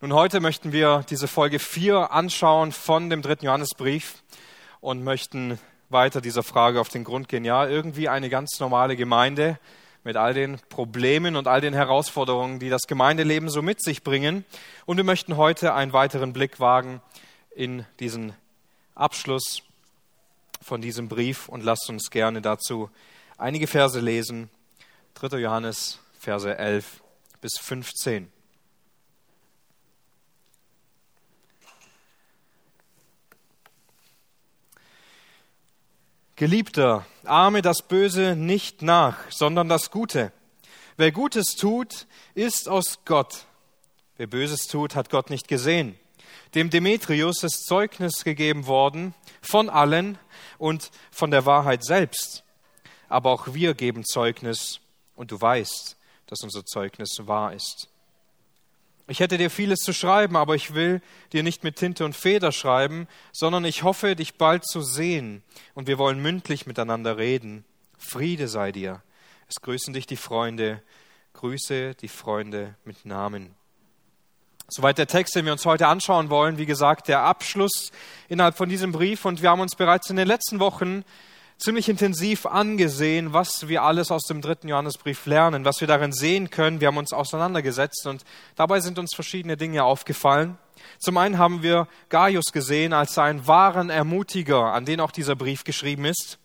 Nun, heute möchten wir diese Folge 4 anschauen von dem dritten Johannesbrief und möchten weiter dieser Frage auf den Grund gehen. Ja, irgendwie eine ganz normale Gemeinde mit all den Problemen und all den Herausforderungen, die das Gemeindeleben so mit sich bringen. Und wir möchten heute einen weiteren Blick wagen in diesen Abschluss von diesem Brief und lasst uns gerne dazu einige Verse lesen. 3. Johannes, Verse 11 bis 15. Geliebter, ahme das Böse nicht nach, sondern das Gute. Wer Gutes tut, ist aus Gott. Wer Böses tut, hat Gott nicht gesehen. Dem Demetrius ist Zeugnis gegeben worden von allen und von der Wahrheit selbst. Aber auch wir geben Zeugnis und du weißt, dass unser Zeugnis wahr ist. Ich hätte dir vieles zu schreiben, aber ich will dir nicht mit Tinte und Feder schreiben, sondern ich hoffe, dich bald zu sehen, und wir wollen mündlich miteinander reden. Friede sei dir. Es grüßen dich die Freunde. Grüße die Freunde mit Namen. Soweit der Text, den wir uns heute anschauen wollen. Wie gesagt, der Abschluss innerhalb von diesem Brief. Und wir haben uns bereits in den letzten Wochen ziemlich intensiv angesehen, was wir alles aus dem dritten Johannesbrief lernen, was wir darin sehen können. Wir haben uns auseinandergesetzt und dabei sind uns verschiedene Dinge aufgefallen. Zum einen haben wir Gaius gesehen als einen wahren Ermutiger, an den auch dieser Brief geschrieben ist.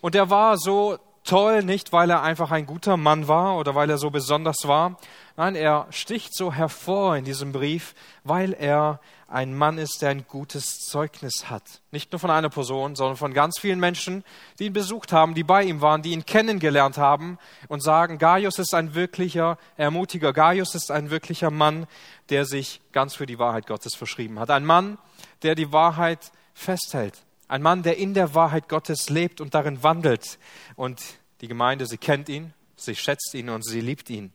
Und er war so toll, nicht weil er einfach ein guter Mann war oder weil er so besonders war. Nein, er sticht so hervor in diesem Brief, weil er ein Mann ist, der ein gutes Zeugnis hat. Nicht nur von einer Person, sondern von ganz vielen Menschen, die ihn besucht haben, die bei ihm waren, die ihn kennengelernt haben und sagen, Gaius ist ein wirklicher Ermutiger. Gaius ist ein wirklicher Mann, der sich ganz für die Wahrheit Gottes verschrieben hat. Ein Mann, der die Wahrheit festhält. Ein Mann, der in der Wahrheit Gottes lebt und darin wandelt. Und die Gemeinde, sie kennt ihn, sie schätzt ihn und sie liebt ihn.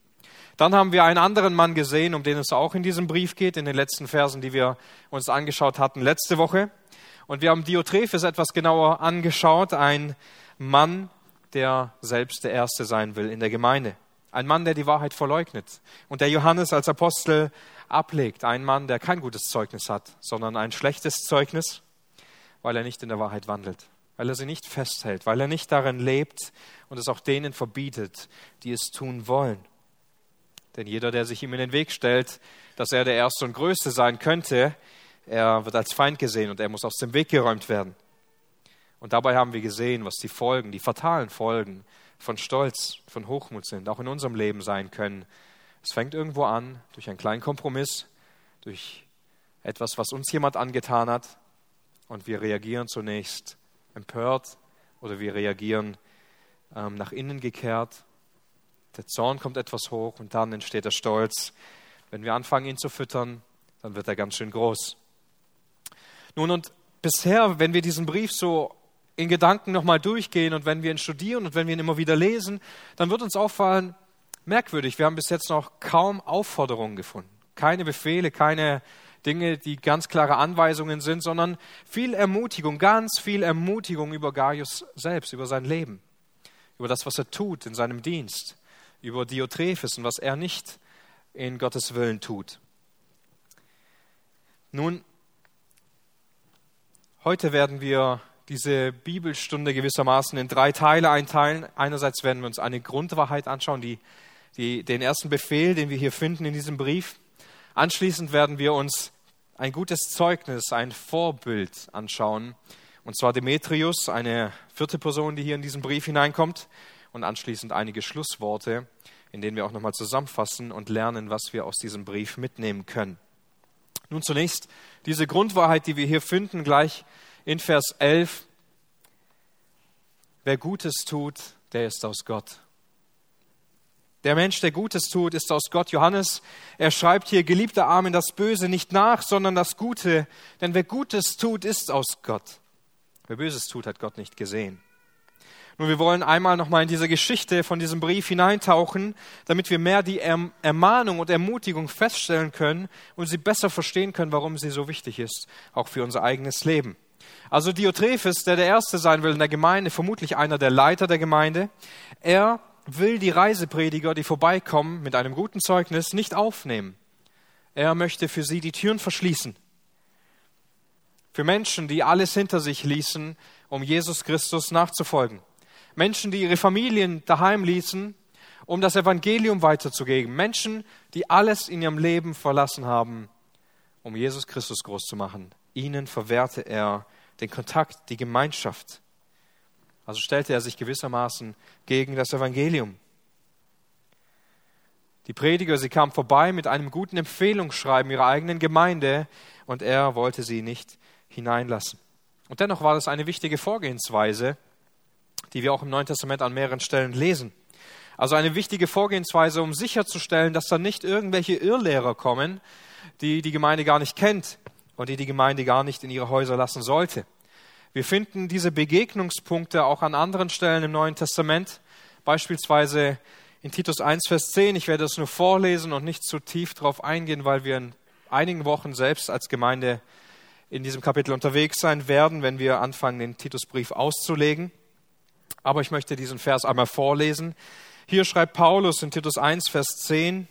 Dann haben wir einen anderen Mann gesehen, um den es auch in diesem Brief geht, in den letzten Versen, die wir uns angeschaut hatten letzte Woche. Und wir haben Diotrephes etwas genauer angeschaut, ein Mann, der selbst der Erste sein will in der Gemeinde. Ein Mann, der die Wahrheit verleugnet und der Johannes als Apostel ablegt. Ein Mann, der kein gutes Zeugnis hat, sondern ein schlechtes Zeugnis, weil er nicht in der Wahrheit wandelt, weil er sie nicht festhält, weil er nicht darin lebt und es auch denen verbietet, die es tun wollen. Denn jeder, der sich ihm in den Weg stellt, dass er der Erste und Größte sein könnte, er wird als Feind gesehen und er muss aus dem Weg geräumt werden. Und dabei haben wir gesehen, was die Folgen, die fatalen Folgen von Stolz, von Hochmut sind, auch in unserem Leben sein können. Es fängt irgendwo an, durch einen kleinen Kompromiss, durch etwas, was uns jemand angetan hat, und wir reagieren zunächst empört oder wir reagieren ähm, nach innen gekehrt der Zorn kommt etwas hoch und dann entsteht der Stolz. Wenn wir anfangen, ihn zu füttern, dann wird er ganz schön groß. Nun, und bisher, wenn wir diesen Brief so in Gedanken nochmal durchgehen und wenn wir ihn studieren und wenn wir ihn immer wieder lesen, dann wird uns auffallen, merkwürdig, wir haben bis jetzt noch kaum Aufforderungen gefunden. Keine Befehle, keine Dinge, die ganz klare Anweisungen sind, sondern viel Ermutigung, ganz viel Ermutigung über Gaius selbst, über sein Leben, über das, was er tut in seinem Dienst über Diotrephes und was er nicht in Gottes Willen tut. Nun, heute werden wir diese Bibelstunde gewissermaßen in drei Teile einteilen. Einerseits werden wir uns eine Grundwahrheit anschauen, die, die, den ersten Befehl, den wir hier finden in diesem Brief. Anschließend werden wir uns ein gutes Zeugnis, ein Vorbild anschauen, und zwar Demetrius, eine vierte Person, die hier in diesen Brief hineinkommt und anschließend einige Schlussworte, in denen wir auch nochmal zusammenfassen und lernen, was wir aus diesem Brief mitnehmen können. Nun zunächst diese Grundwahrheit, die wir hier finden, gleich in Vers 11. Wer Gutes tut, der ist aus Gott. Der Mensch, der Gutes tut, ist aus Gott. Johannes, er schreibt hier, geliebter Armen, das Böse nicht nach, sondern das Gute. Denn wer Gutes tut, ist aus Gott. Wer Böses tut, hat Gott nicht gesehen. Nun, wir wollen einmal nochmal in diese Geschichte von diesem Brief hineintauchen, damit wir mehr die Ermahnung und Ermutigung feststellen können und sie besser verstehen können, warum sie so wichtig ist, auch für unser eigenes Leben. Also Diotrephes, der der Erste sein will in der Gemeinde, vermutlich einer der Leiter der Gemeinde, er will die Reiseprediger, die vorbeikommen mit einem guten Zeugnis, nicht aufnehmen. Er möchte für sie die Türen verschließen. Für Menschen, die alles hinter sich ließen, um Jesus Christus nachzufolgen. Menschen, die ihre Familien daheim ließen, um das Evangelium weiterzugeben. Menschen, die alles in ihrem Leben verlassen haben, um Jesus Christus groß zu machen. Ihnen verwehrte er den Kontakt, die Gemeinschaft. Also stellte er sich gewissermaßen gegen das Evangelium. Die Prediger, sie kamen vorbei mit einem guten Empfehlungsschreiben ihrer eigenen Gemeinde und er wollte sie nicht hineinlassen. Und dennoch war das eine wichtige Vorgehensweise, die wir auch im Neuen Testament an mehreren Stellen lesen. Also eine wichtige Vorgehensweise, um sicherzustellen, dass da nicht irgendwelche Irrlehrer kommen, die die Gemeinde gar nicht kennt und die die Gemeinde gar nicht in ihre Häuser lassen sollte. Wir finden diese Begegnungspunkte auch an anderen Stellen im Neuen Testament, beispielsweise in Titus 1, Vers 10. Ich werde es nur vorlesen und nicht zu tief darauf eingehen, weil wir in einigen Wochen selbst als Gemeinde in diesem Kapitel unterwegs sein werden, wenn wir anfangen, den Titusbrief auszulegen. Aber ich möchte diesen Vers einmal vorlesen. Hier schreibt Paulus in Titus 1, Vers 10,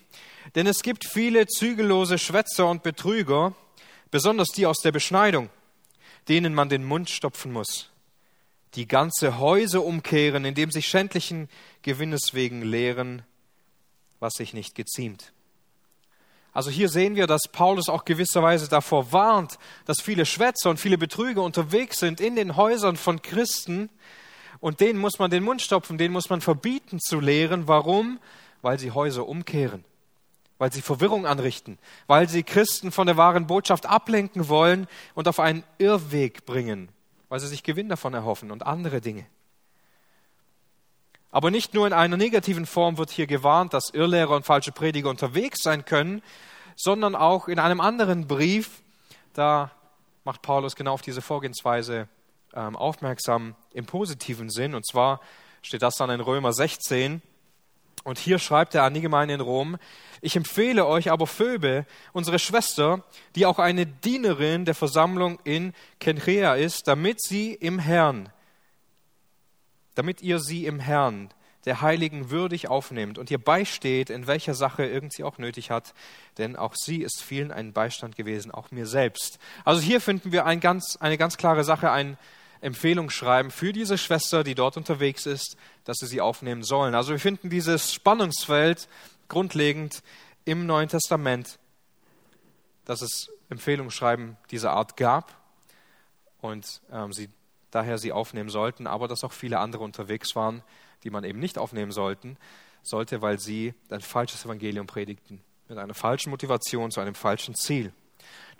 denn es gibt viele zügellose Schwätzer und Betrüger, besonders die aus der Beschneidung, denen man den Mund stopfen muss, die ganze Häuser umkehren, indem sie schändlichen Gewinnes wegen lehren, was sich nicht geziemt. Also hier sehen wir, dass Paulus auch gewisserweise davor warnt, dass viele Schwätzer und viele Betrüger unterwegs sind in den Häusern von Christen und denen muss man den Mund stopfen, denen muss man verbieten zu lehren. Warum? Weil sie Häuser umkehren, weil sie Verwirrung anrichten, weil sie Christen von der wahren Botschaft ablenken wollen und auf einen Irrweg bringen, weil sie sich Gewinn davon erhoffen und andere Dinge. Aber nicht nur in einer negativen Form wird hier gewarnt, dass Irrlehrer und falsche Prediger unterwegs sein können, sondern auch in einem anderen Brief, da macht Paulus genau auf diese Vorgehensweise ähm, aufmerksam im positiven Sinn. Und zwar steht das dann in Römer 16. Und hier schreibt er an die Gemeinde in Rom, ich empfehle euch aber Phoebe, unsere Schwester, die auch eine Dienerin der Versammlung in Kenchrea ist, damit sie im Herrn damit ihr sie im Herrn, der Heiligen, würdig aufnehmt und ihr beisteht, in welcher Sache irgend sie auch nötig hat, denn auch sie ist vielen ein Beistand gewesen, auch mir selbst. Also hier finden wir ein ganz, eine ganz klare Sache, ein Empfehlungsschreiben für diese Schwester, die dort unterwegs ist, dass sie sie aufnehmen sollen. Also wir finden dieses Spannungsfeld grundlegend im Neuen Testament, dass es Empfehlungsschreiben dieser Art gab und ähm, sie daher sie aufnehmen sollten, aber dass auch viele andere unterwegs waren, die man eben nicht aufnehmen sollten, sollte, weil sie ein falsches Evangelium predigten, mit einer falschen Motivation zu einem falschen Ziel.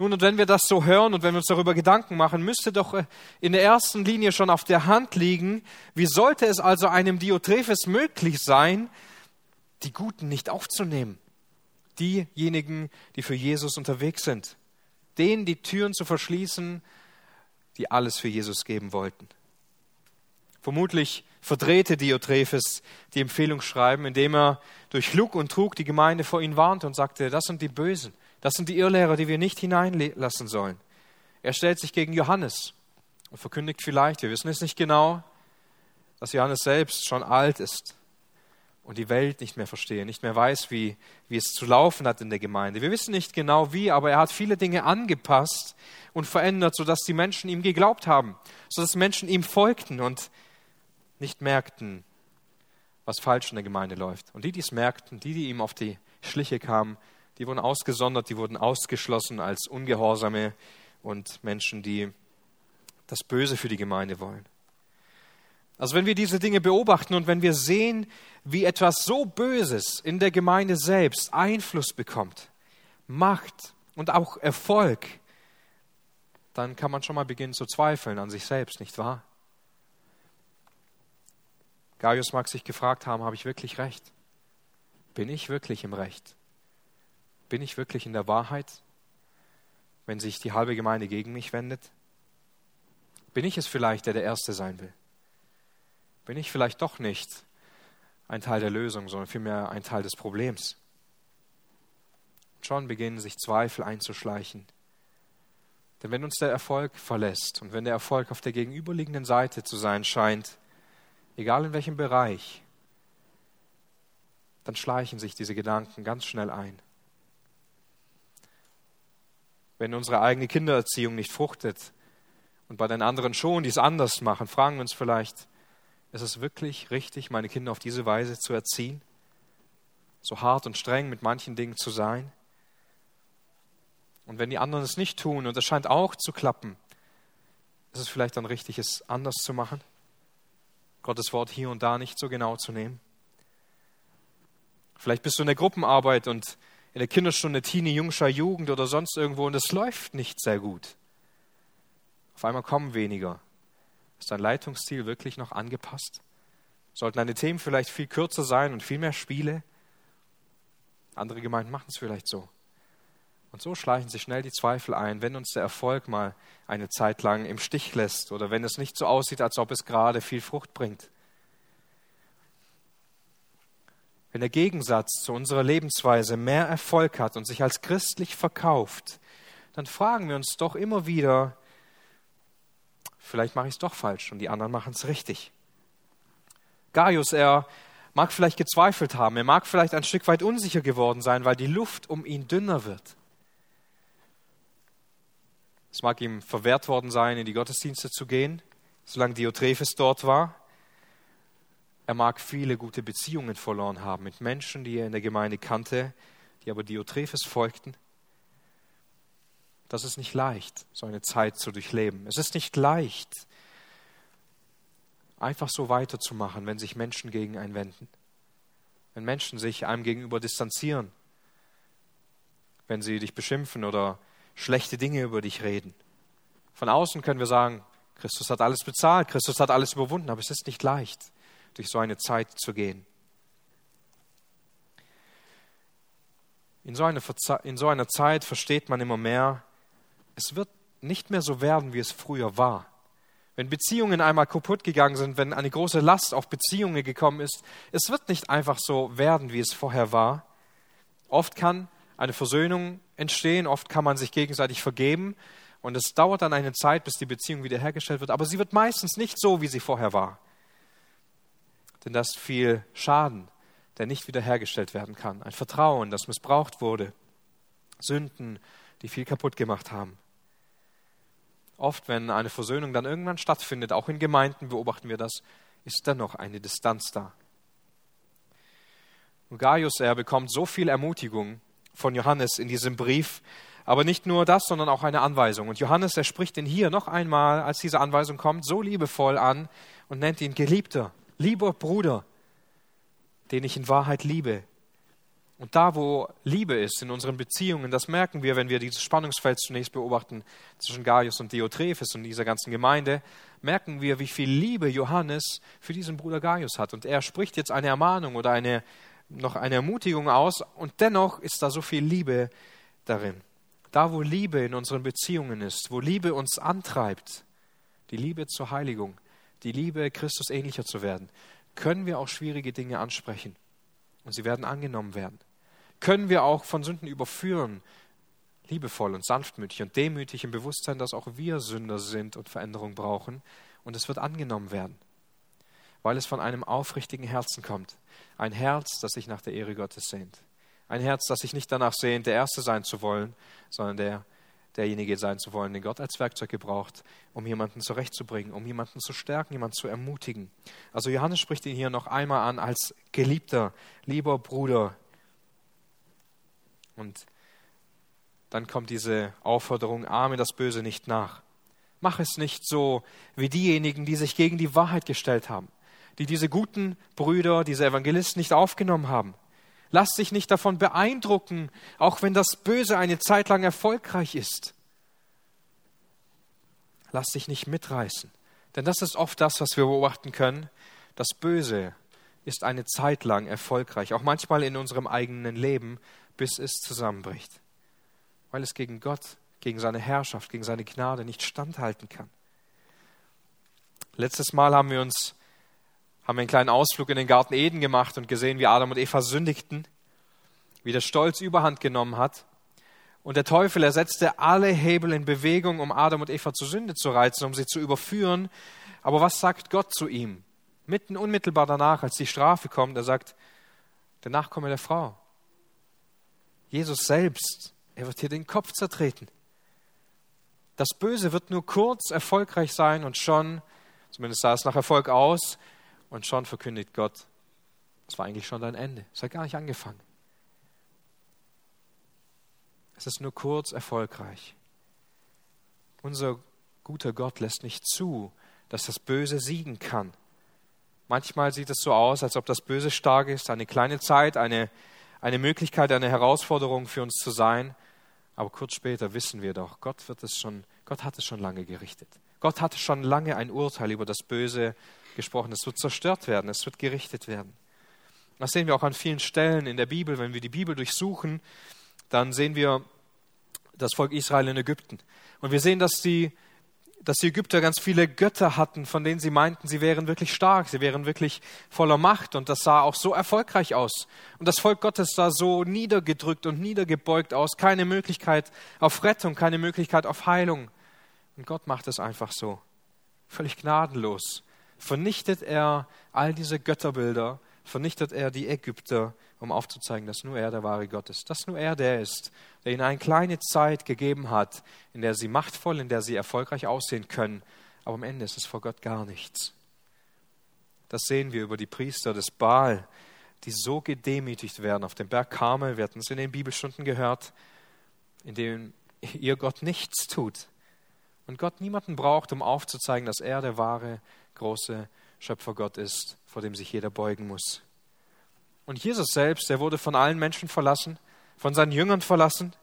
Nun, und wenn wir das so hören und wenn wir uns darüber Gedanken machen, müsste doch äh, in der ersten Linie schon auf der Hand liegen, wie sollte es also einem Diotrephes möglich sein, die Guten nicht aufzunehmen? Diejenigen, die für Jesus unterwegs sind, denen die Türen zu verschließen, die alles für Jesus geben wollten. Vermutlich verdrehte Diotrephes die Empfehlung schreiben, indem er durch Lug und Trug die Gemeinde vor ihn warnte und sagte, das sind die Bösen, das sind die Irrlehrer, die wir nicht hineinlassen sollen. Er stellt sich gegen Johannes und verkündigt vielleicht, wir wissen es nicht genau, dass Johannes selbst schon alt ist und die Welt nicht mehr verstehe, nicht mehr weiß, wie, wie es zu laufen hat in der Gemeinde. Wir wissen nicht genau wie, aber er hat viele Dinge angepasst und verändert, sodass die Menschen ihm geglaubt haben, sodass Menschen ihm folgten und nicht merkten, was falsch in der Gemeinde läuft. Und die, die es merkten, die, die ihm auf die Schliche kamen, die wurden ausgesondert, die wurden ausgeschlossen als Ungehorsame und Menschen, die das Böse für die Gemeinde wollen. Also wenn wir diese Dinge beobachten und wenn wir sehen, wie etwas so Böses in der Gemeinde selbst Einfluss bekommt, Macht und auch Erfolg, dann kann man schon mal beginnen zu zweifeln an sich selbst, nicht wahr? Gaius mag sich gefragt haben, habe ich wirklich recht? Bin ich wirklich im Recht? Bin ich wirklich in der Wahrheit, wenn sich die halbe Gemeinde gegen mich wendet? Bin ich es vielleicht, der der Erste sein will? bin ich vielleicht doch nicht ein Teil der Lösung, sondern vielmehr ein Teil des Problems. Schon beginnen sich Zweifel einzuschleichen. Denn wenn uns der Erfolg verlässt und wenn der Erfolg auf der gegenüberliegenden Seite zu sein scheint, egal in welchem Bereich, dann schleichen sich diese Gedanken ganz schnell ein. Wenn unsere eigene Kindererziehung nicht fruchtet und bei den anderen schon, die es anders machen, fragen wir uns vielleicht, ist es wirklich richtig, meine Kinder auf diese Weise zu erziehen? So hart und streng mit manchen Dingen zu sein? Und wenn die anderen es nicht tun und es scheint auch zu klappen, ist es vielleicht dann richtig, es anders zu machen? Gottes Wort hier und da nicht so genau zu nehmen? Vielleicht bist du in der Gruppenarbeit und in der Kinderstunde Teenie, Jungscher Jugend oder sonst irgendwo und es läuft nicht sehr gut. Auf einmal kommen weniger. Ist dein Leitungsstil wirklich noch angepasst? Sollten deine Themen vielleicht viel kürzer sein und viel mehr Spiele? Andere Gemeinden machen es vielleicht so. Und so schleichen sich schnell die Zweifel ein, wenn uns der Erfolg mal eine Zeit lang im Stich lässt oder wenn es nicht so aussieht, als ob es gerade viel Frucht bringt. Wenn der Gegensatz zu unserer Lebensweise mehr Erfolg hat und sich als christlich verkauft, dann fragen wir uns doch immer wieder, vielleicht mache ich es doch falsch und die anderen machen es richtig. Gaius, er mag vielleicht gezweifelt haben, er mag vielleicht ein Stück weit unsicher geworden sein, weil die Luft um ihn dünner wird. Es mag ihm verwehrt worden sein, in die Gottesdienste zu gehen, solange Diotrephes dort war. Er mag viele gute Beziehungen verloren haben mit Menschen, die er in der Gemeinde kannte, die aber Diotrephes folgten. Das ist nicht leicht, so eine Zeit zu durchleben. Es ist nicht leicht, einfach so weiterzumachen, wenn sich Menschen gegen einen wenden, wenn Menschen sich einem gegenüber distanzieren, wenn sie dich beschimpfen oder schlechte Dinge über dich reden. Von außen können wir sagen, Christus hat alles bezahlt, Christus hat alles überwunden, aber es ist nicht leicht durch so eine Zeit zu gehen. In so, einer, in so einer Zeit versteht man immer mehr, es wird nicht mehr so werden, wie es früher war. Wenn Beziehungen einmal kaputt gegangen sind, wenn eine große Last auf Beziehungen gekommen ist, es wird nicht einfach so werden, wie es vorher war. Oft kann eine Versöhnung entstehen, oft kann man sich gegenseitig vergeben und es dauert dann eine Zeit, bis die Beziehung wiederhergestellt wird, aber sie wird meistens nicht so, wie sie vorher war denn das viel Schaden, der nicht wiederhergestellt werden kann. Ein Vertrauen, das missbraucht wurde. Sünden, die viel kaputt gemacht haben. Oft, wenn eine Versöhnung dann irgendwann stattfindet, auch in Gemeinden beobachten wir das, ist dennoch eine Distanz da. Und Gaius, er bekommt so viel Ermutigung von Johannes in diesem Brief, aber nicht nur das, sondern auch eine Anweisung. Und Johannes, er spricht ihn hier noch einmal, als diese Anweisung kommt, so liebevoll an und nennt ihn Geliebter lieber Bruder, den ich in Wahrheit liebe. Und da, wo Liebe ist in unseren Beziehungen, das merken wir, wenn wir dieses Spannungsfeld zunächst beobachten zwischen Gaius und Diotrephes und dieser ganzen Gemeinde, merken wir, wie viel Liebe Johannes für diesen Bruder Gaius hat. Und er spricht jetzt eine Ermahnung oder eine, noch eine Ermutigung aus und dennoch ist da so viel Liebe darin. Da, wo Liebe in unseren Beziehungen ist, wo Liebe uns antreibt, die Liebe zur Heiligung, die Liebe, Christus ähnlicher zu werden, können wir auch schwierige Dinge ansprechen und sie werden angenommen werden. Können wir auch von Sünden überführen, liebevoll und sanftmütig und demütig im Bewusstsein, dass auch wir Sünder sind und Veränderung brauchen und es wird angenommen werden, weil es von einem aufrichtigen Herzen kommt. Ein Herz, das sich nach der Ehre Gottes sehnt. Ein Herz, das sich nicht danach sehnt, der Erste sein zu wollen, sondern der derjenige sein zu wollen, den Gott als Werkzeug gebraucht, um jemanden zurechtzubringen, um jemanden zu stärken, jemanden zu ermutigen. Also Johannes spricht ihn hier noch einmal an als geliebter, lieber Bruder. Und dann kommt diese Aufforderung, ahme das Böse nicht nach. Mach es nicht so wie diejenigen, die sich gegen die Wahrheit gestellt haben, die diese guten Brüder, diese Evangelisten nicht aufgenommen haben. Lass dich nicht davon beeindrucken, auch wenn das Böse eine Zeit lang erfolgreich ist. Lass dich nicht mitreißen. Denn das ist oft das, was wir beobachten können. Das Böse ist eine Zeit lang erfolgreich, auch manchmal in unserem eigenen Leben, bis es zusammenbricht. Weil es gegen Gott, gegen seine Herrschaft, gegen seine Gnade nicht standhalten kann. Letztes Mal haben wir uns haben wir einen kleinen Ausflug in den Garten Eden gemacht und gesehen, wie Adam und Eva sündigten, wie der Stolz überhand genommen hat. Und der Teufel, er setzte alle Hebel in Bewegung, um Adam und Eva zur Sünde zu reizen, um sie zu überführen. Aber was sagt Gott zu ihm? Mitten unmittelbar danach, als die Strafe kommt, er sagt, der Nachkomme der Frau. Jesus selbst, er wird hier den Kopf zertreten. Das Böse wird nur kurz erfolgreich sein und schon, zumindest sah es nach Erfolg aus, und schon verkündigt Gott, es war eigentlich schon dein Ende. Es hat gar nicht angefangen. Es ist nur kurz erfolgreich. Unser guter Gott lässt nicht zu, dass das Böse siegen kann. Manchmal sieht es so aus, als ob das Böse stark ist, eine kleine Zeit, eine, eine Möglichkeit, eine Herausforderung für uns zu sein. Aber kurz später wissen wir doch, Gott wird es schon, Gott hat es schon lange gerichtet. Gott hat schon lange ein Urteil über das Böse gesprochen. Es wird zerstört werden, es wird gerichtet werden. Das sehen wir auch an vielen Stellen in der Bibel. Wenn wir die Bibel durchsuchen, dann sehen wir das Volk Israel in Ägypten. Und wir sehen, dass die, dass die Ägypter ganz viele Götter hatten, von denen sie meinten, sie wären wirklich stark, sie wären wirklich voller Macht. Und das sah auch so erfolgreich aus. Und das Volk Gottes sah so niedergedrückt und niedergebeugt aus. Keine Möglichkeit auf Rettung, keine Möglichkeit auf Heilung. Und Gott macht es einfach so. Völlig gnadenlos. Vernichtet er all diese Götterbilder, vernichtet er die Ägypter um aufzuzeigen, dass nur er der wahre Gott ist, dass nur er der ist, der ihnen eine kleine Zeit gegeben hat, in der sie machtvoll, in der sie erfolgreich aussehen können, aber am Ende ist es vor Gott gar nichts. Das sehen wir über die Priester des Baal, die so gedemütigt werden auf dem Berg Karmel. Wir hatten es in den Bibelstunden gehört, in denen ihr Gott nichts tut. Und Gott niemanden braucht, um aufzuzeigen, dass er der wahre, große Schöpfergott ist, vor dem sich jeder beugen muss. Und Jesus selbst, er wurde von allen Menschen verlassen, von seinen Jüngern verlassen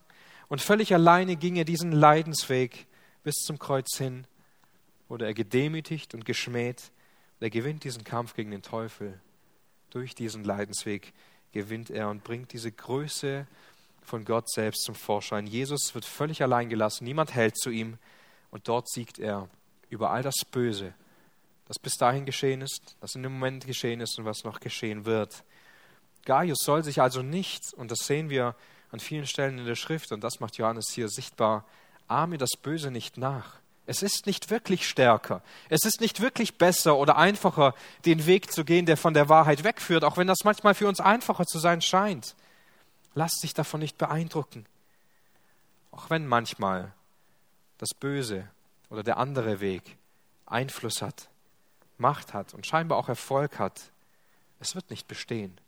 und völlig alleine ging er diesen Leidensweg bis zum Kreuz hin, wurde er gedemütigt und geschmäht. Und er gewinnt diesen Kampf gegen den Teufel. Durch diesen Leidensweg gewinnt er und bringt diese Größe von Gott selbst zum Vorschein. Jesus wird völlig allein gelassen, niemand hält zu ihm und dort siegt er über all das Böse, das bis dahin geschehen ist, das in dem Moment geschehen ist und was noch geschehen wird. Gaius soll sich also nicht, und das sehen wir an vielen Stellen in der Schrift, und das macht Johannes hier sichtbar, ahme das Böse nicht nach. Es ist nicht wirklich stärker. Es ist nicht wirklich besser oder einfacher, den Weg zu gehen, der von der Wahrheit wegführt, auch wenn das manchmal für uns einfacher zu sein scheint. Lass dich davon nicht beeindrucken. Auch wenn manchmal das Böse oder der andere Weg Einfluss hat, Macht hat und scheinbar auch Erfolg hat, es wird nicht bestehen.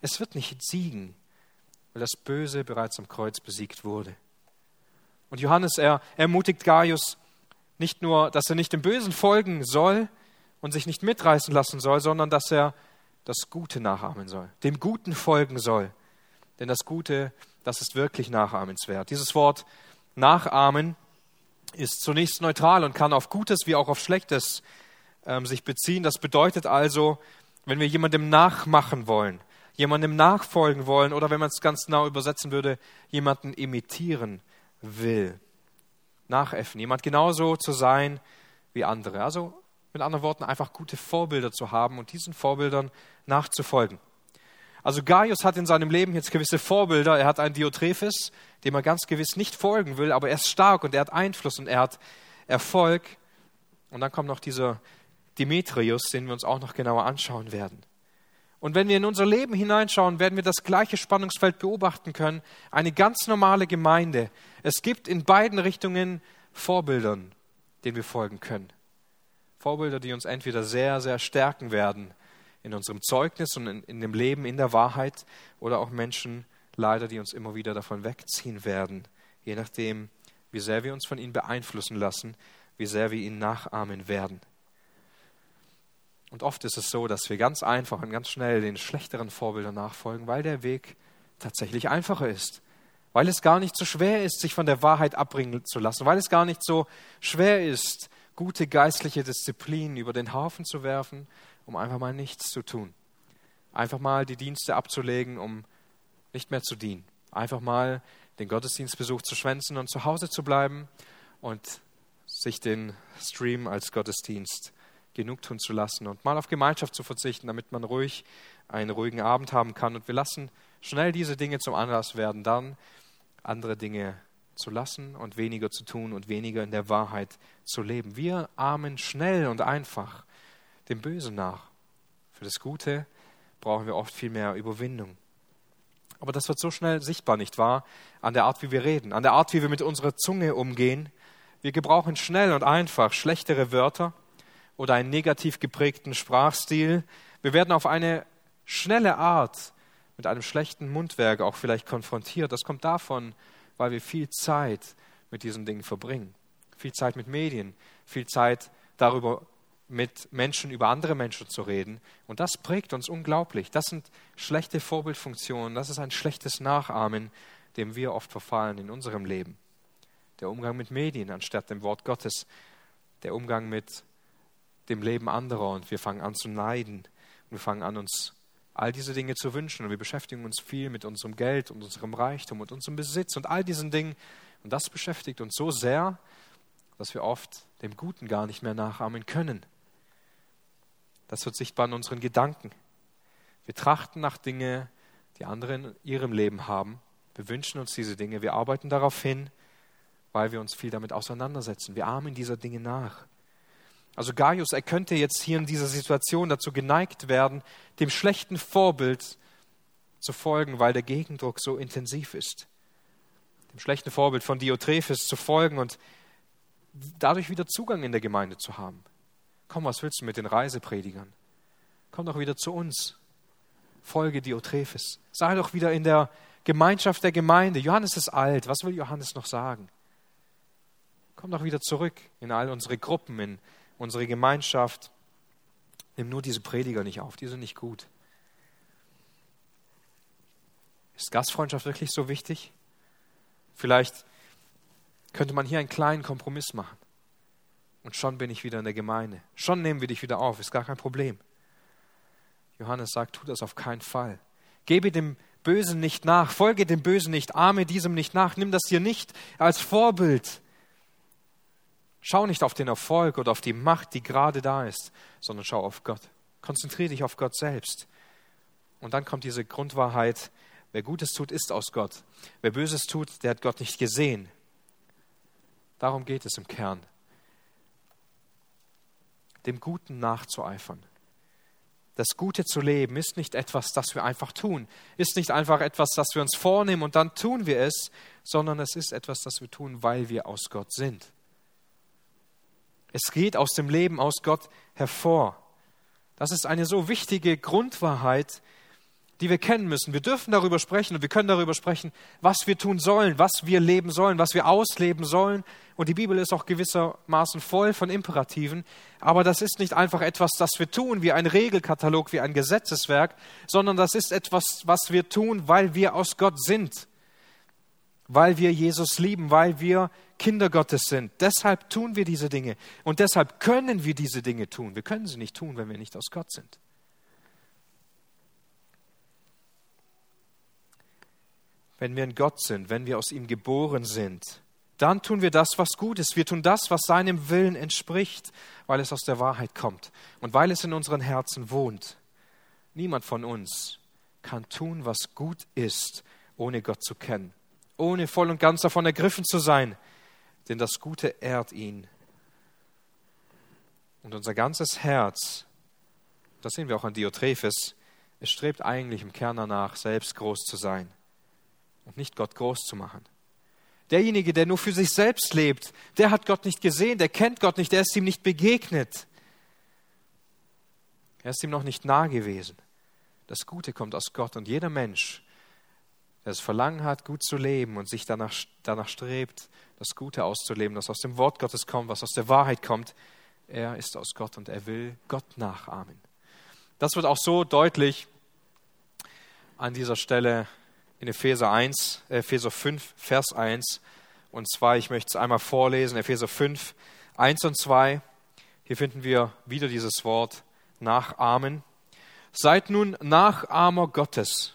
Es wird nicht siegen, weil das Böse bereits am Kreuz besiegt wurde. Und Johannes, er ermutigt Gaius nicht nur, dass er nicht dem Bösen folgen soll und sich nicht mitreißen lassen soll, sondern dass er das Gute nachahmen soll, dem Guten folgen soll. Denn das Gute, das ist wirklich nachahmenswert. Dieses Wort nachahmen ist zunächst neutral und kann auf Gutes wie auch auf Schlechtes ähm, sich beziehen. Das bedeutet also, wenn wir jemandem nachmachen wollen, jemandem nachfolgen wollen oder wenn man es ganz genau übersetzen würde, jemanden imitieren will. Nachäffen, jemand genauso zu sein wie andere. Also mit anderen Worten, einfach gute Vorbilder zu haben und diesen Vorbildern nachzufolgen. Also Gaius hat in seinem Leben jetzt gewisse Vorbilder. Er hat einen Diotrephes, dem er ganz gewiss nicht folgen will, aber er ist stark und er hat Einfluss und er hat Erfolg. Und dann kommt noch dieser Demetrius, den wir uns auch noch genauer anschauen werden. Und wenn wir in unser Leben hineinschauen, werden wir das gleiche Spannungsfeld beobachten können. Eine ganz normale Gemeinde. Es gibt in beiden Richtungen Vorbildern, denen wir folgen können. Vorbilder, die uns entweder sehr, sehr stärken werden in unserem Zeugnis und in, in dem Leben, in der Wahrheit, oder auch Menschen, leider, die uns immer wieder davon wegziehen werden, je nachdem, wie sehr wir uns von ihnen beeinflussen lassen, wie sehr wir ihnen nachahmen werden. Und oft ist es so, dass wir ganz einfach und ganz schnell den schlechteren Vorbildern nachfolgen, weil der Weg tatsächlich einfacher ist. Weil es gar nicht so schwer ist, sich von der Wahrheit abbringen zu lassen. Weil es gar nicht so schwer ist, gute geistliche Disziplin über den Haufen zu werfen, um einfach mal nichts zu tun. Einfach mal die Dienste abzulegen, um nicht mehr zu dienen. Einfach mal den Gottesdienstbesuch zu schwänzen und zu Hause zu bleiben und sich den Stream als Gottesdienst genug tun zu lassen und mal auf Gemeinschaft zu verzichten, damit man ruhig einen ruhigen Abend haben kann. Und wir lassen schnell diese Dinge zum Anlass werden, dann andere Dinge zu lassen und weniger zu tun und weniger in der Wahrheit zu leben. Wir ahmen schnell und einfach dem Bösen nach. Für das Gute brauchen wir oft viel mehr Überwindung. Aber das wird so schnell sichtbar, nicht wahr? An der Art, wie wir reden, an der Art, wie wir mit unserer Zunge umgehen, Wir gebrauchen schnell und einfach schlechtere Wörter oder einen negativ geprägten Sprachstil. Wir werden auf eine schnelle Art mit einem schlechten Mundwerk auch vielleicht konfrontiert. Das kommt davon, weil wir viel Zeit mit diesen Dingen verbringen. Viel Zeit mit Medien, viel Zeit darüber mit Menschen über andere Menschen zu reden. Und das prägt uns unglaublich. Das sind schlechte Vorbildfunktionen. Das ist ein schlechtes Nachahmen, dem wir oft verfallen in unserem Leben. Der Umgang mit Medien anstatt dem Wort Gottes. Der Umgang mit dem Leben anderer. Und wir fangen an zu neiden. Und wir fangen an, uns all diese Dinge zu wünschen. Und wir beschäftigen uns viel mit unserem Geld und unserem Reichtum und unserem Besitz und all diesen Dingen. Und das beschäftigt uns so sehr, dass wir oft dem Guten gar nicht mehr nachahmen können. Das wird sichtbar in unseren Gedanken. Wir trachten nach Dingen, die andere in ihrem Leben haben. Wir wünschen uns diese Dinge. Wir arbeiten darauf hin, weil wir uns viel damit auseinandersetzen. Wir ahmen dieser Dinge nach. Also Gaius, er könnte jetzt hier in dieser Situation dazu geneigt werden, dem schlechten Vorbild zu folgen, weil der Gegendruck so intensiv ist. Dem schlechten Vorbild von Diotrephes zu folgen und dadurch wieder Zugang in der Gemeinde zu haben. Komm, was willst du mit den Reisepredigern? Komm doch wieder zu uns. Folge Diotrephes. Sei doch wieder in der Gemeinschaft der Gemeinde. Johannes ist alt. Was will Johannes noch sagen? Komm doch wieder zurück in all unsere Gruppen, in unsere Gemeinschaft. Nimm nur diese Prediger nicht auf. Die sind nicht gut. Ist Gastfreundschaft wirklich so wichtig? Vielleicht könnte man hier einen kleinen Kompromiss machen. Und schon bin ich wieder in der Gemeinde. Schon nehmen wir dich wieder auf, ist gar kein Problem. Johannes sagt, tu das auf keinen Fall. Gebe dem Bösen nicht nach, folge dem Bösen nicht, arme diesem nicht nach, nimm das dir nicht als Vorbild. Schau nicht auf den Erfolg oder auf die Macht, die gerade da ist, sondern schau auf Gott. Konzentriere dich auf Gott selbst. Und dann kommt diese Grundwahrheit, wer Gutes tut, ist aus Gott. Wer Böses tut, der hat Gott nicht gesehen. Darum geht es im Kern dem Guten nachzueifern. Das Gute zu leben ist nicht etwas, das wir einfach tun, ist nicht einfach etwas, das wir uns vornehmen und dann tun wir es, sondern es ist etwas, das wir tun, weil wir aus Gott sind. Es geht aus dem Leben aus Gott hervor. Das ist eine so wichtige Grundwahrheit, die wir kennen müssen. Wir dürfen darüber sprechen und wir können darüber sprechen, was wir tun sollen, was wir leben sollen, was wir ausleben sollen. Und die Bibel ist auch gewissermaßen voll von Imperativen. Aber das ist nicht einfach etwas, das wir tun, wie ein Regelkatalog, wie ein Gesetzeswerk, sondern das ist etwas, was wir tun, weil wir aus Gott sind, weil wir Jesus lieben, weil wir Kinder Gottes sind. Deshalb tun wir diese Dinge und deshalb können wir diese Dinge tun. Wir können sie nicht tun, wenn wir nicht aus Gott sind. wenn wir in Gott sind, wenn wir aus ihm geboren sind, dann tun wir das, was gut ist. Wir tun das, was seinem Willen entspricht, weil es aus der Wahrheit kommt und weil es in unseren Herzen wohnt. Niemand von uns kann tun, was gut ist, ohne Gott zu kennen, ohne voll und ganz davon ergriffen zu sein, denn das Gute ehrt ihn. Und unser ganzes Herz, das sehen wir auch an Diotrephes, es strebt eigentlich im Kern danach, selbst groß zu sein und nicht Gott groß zu machen. Derjenige, der nur für sich selbst lebt, der hat Gott nicht gesehen, der kennt Gott nicht, der ist ihm nicht begegnet. Er ist ihm noch nicht nahe gewesen. Das Gute kommt aus Gott und jeder Mensch, das Verlangen hat, gut zu leben und sich danach, danach strebt, das Gute auszuleben, das aus dem Wort Gottes kommt, was aus der Wahrheit kommt, er ist aus Gott und er will Gott nachahmen. Das wird auch so deutlich an dieser Stelle in Epheser 1, Epheser 5, Vers 1 und 2. Ich möchte es einmal vorlesen, Epheser 5, 1 und 2. Hier finden wir wieder dieses Wort nachahmen. Seid nun Nachahmer Gottes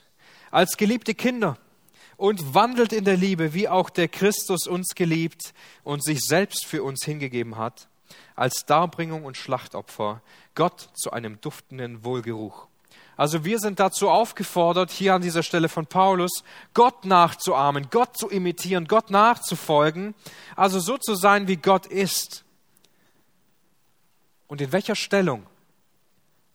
als geliebte Kinder und wandelt in der Liebe, wie auch der Christus uns geliebt und sich selbst für uns hingegeben hat, als Darbringung und Schlachtopfer, Gott zu einem duftenden Wohlgeruch. Also wir sind dazu aufgefordert, hier an dieser Stelle von Paulus, Gott nachzuahmen, Gott zu imitieren, Gott nachzufolgen, also so zu sein, wie Gott ist. Und in welcher Stellung?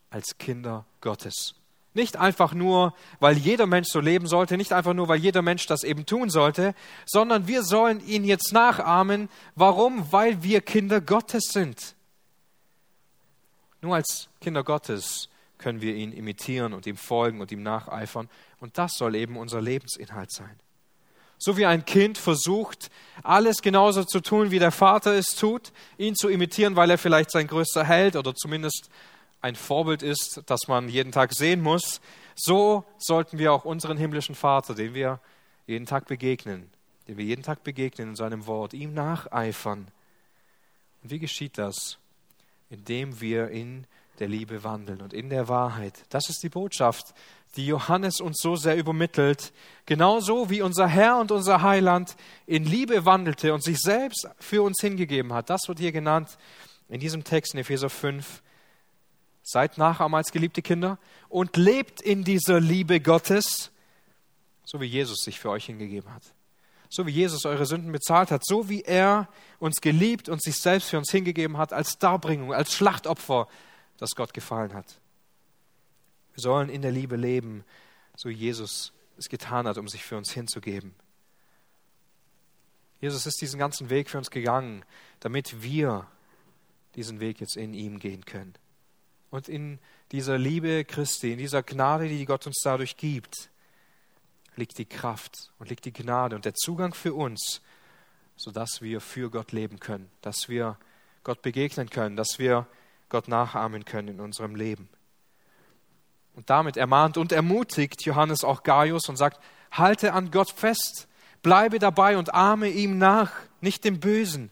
Als Kinder Gottes. Nicht einfach nur, weil jeder Mensch so leben sollte, nicht einfach nur, weil jeder Mensch das eben tun sollte, sondern wir sollen ihn jetzt nachahmen. Warum? Weil wir Kinder Gottes sind. Nur als Kinder Gottes können wir ihn imitieren und ihm folgen und ihm nacheifern. Und das soll eben unser Lebensinhalt sein. So wie ein Kind versucht, alles genauso zu tun, wie der Vater es tut, ihn zu imitieren, weil er vielleicht sein größter Held oder zumindest ein Vorbild ist, das man jeden Tag sehen muss, so sollten wir auch unseren himmlischen Vater, den wir jeden Tag begegnen, den wir jeden Tag begegnen in seinem Wort, ihm nacheifern. Und wie geschieht das? Indem wir in der Liebe wandeln und in der Wahrheit. Das ist die Botschaft, die Johannes uns so sehr übermittelt. Genauso wie unser Herr und unser Heiland in Liebe wandelte und sich selbst für uns hingegeben hat. Das wird hier genannt in diesem Text in Epheser 5. Seid Nachahmer als geliebte Kinder und lebt in dieser Liebe Gottes, so wie Jesus sich für euch hingegeben hat. So wie Jesus eure Sünden bezahlt hat, so wie er uns geliebt und sich selbst für uns hingegeben hat als Darbringung, als Schlachtopfer, das Gott gefallen hat. Wir sollen in der Liebe leben, so wie Jesus es getan hat, um sich für uns hinzugeben. Jesus ist diesen ganzen Weg für uns gegangen, damit wir diesen Weg jetzt in ihm gehen können. Und in dieser Liebe Christi, in dieser Gnade, die Gott uns dadurch gibt, liegt die Kraft und liegt die Gnade und der Zugang für uns, sodass wir für Gott leben können, dass wir Gott begegnen können, dass wir Gott nachahmen können in unserem Leben. Und damit ermahnt und ermutigt Johannes auch Gaius und sagt, halte an Gott fest, bleibe dabei und ahme ihm nach, nicht dem Bösen.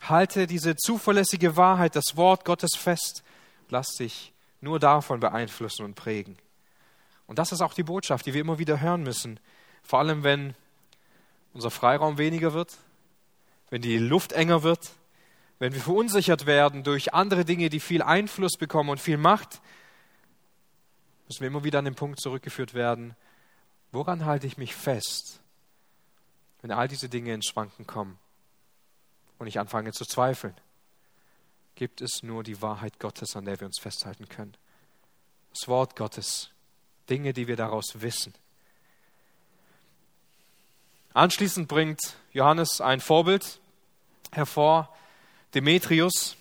Halte diese zuverlässige Wahrheit, das Wort Gottes fest lass dich nur davon beeinflussen und prägen. Und das ist auch die Botschaft, die wir immer wieder hören müssen. Vor allem, wenn unser Freiraum weniger wird, wenn die Luft enger wird, wenn wir verunsichert werden durch andere Dinge, die viel Einfluss bekommen und viel Macht, müssen wir immer wieder an den Punkt zurückgeführt werden, woran halte ich mich fest, wenn all diese Dinge ins Schwanken kommen und ich anfange zu zweifeln gibt es nur die Wahrheit Gottes, an der wir uns festhalten können. Das Wort Gottes, Dinge, die wir daraus wissen. Anschließend bringt Johannes ein Vorbild hervor, Demetrius,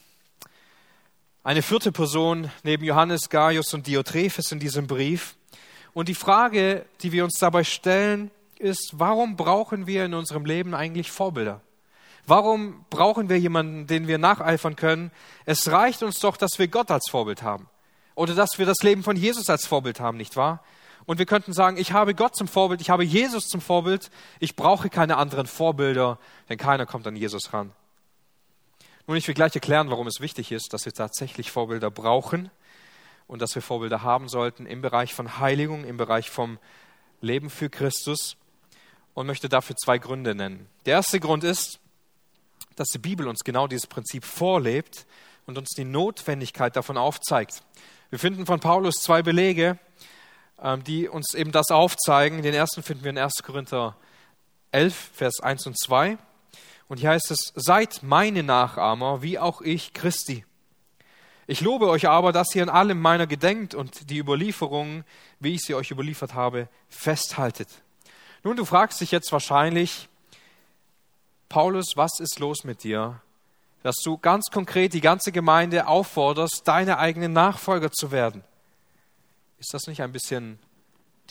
eine vierte Person neben Johannes, Gaius und Diotrephes in diesem Brief. Und die Frage, die wir uns dabei stellen, ist, warum brauchen wir in unserem Leben eigentlich Vorbilder? Warum brauchen wir jemanden, den wir nacheifern können? Es reicht uns doch, dass wir Gott als Vorbild haben. Oder dass wir das Leben von Jesus als Vorbild haben, nicht wahr? Und wir könnten sagen, ich habe Gott zum Vorbild, ich habe Jesus zum Vorbild, ich brauche keine anderen Vorbilder, denn keiner kommt an Jesus ran. Nun, ich will gleich erklären, warum es wichtig ist, dass wir tatsächlich Vorbilder brauchen und dass wir Vorbilder haben sollten im Bereich von Heiligung, im Bereich vom Leben für Christus und möchte dafür zwei Gründe nennen. Der erste Grund ist, dass die Bibel uns genau dieses Prinzip vorlebt und uns die Notwendigkeit davon aufzeigt. Wir finden von Paulus zwei Belege, ähm, die uns eben das aufzeigen. Den ersten finden wir in 1. Korinther 11, Vers 1 und 2. Und hier heißt es, seid meine Nachahmer, wie auch ich Christi. Ich lobe euch aber, dass ihr in allem meiner gedenkt und die Überlieferungen, wie ich sie euch überliefert habe, festhaltet. Nun, du fragst dich jetzt wahrscheinlich, Paulus, was ist los mit dir, dass du ganz konkret die ganze Gemeinde aufforderst, deine eigenen Nachfolger zu werden? Ist das nicht ein bisschen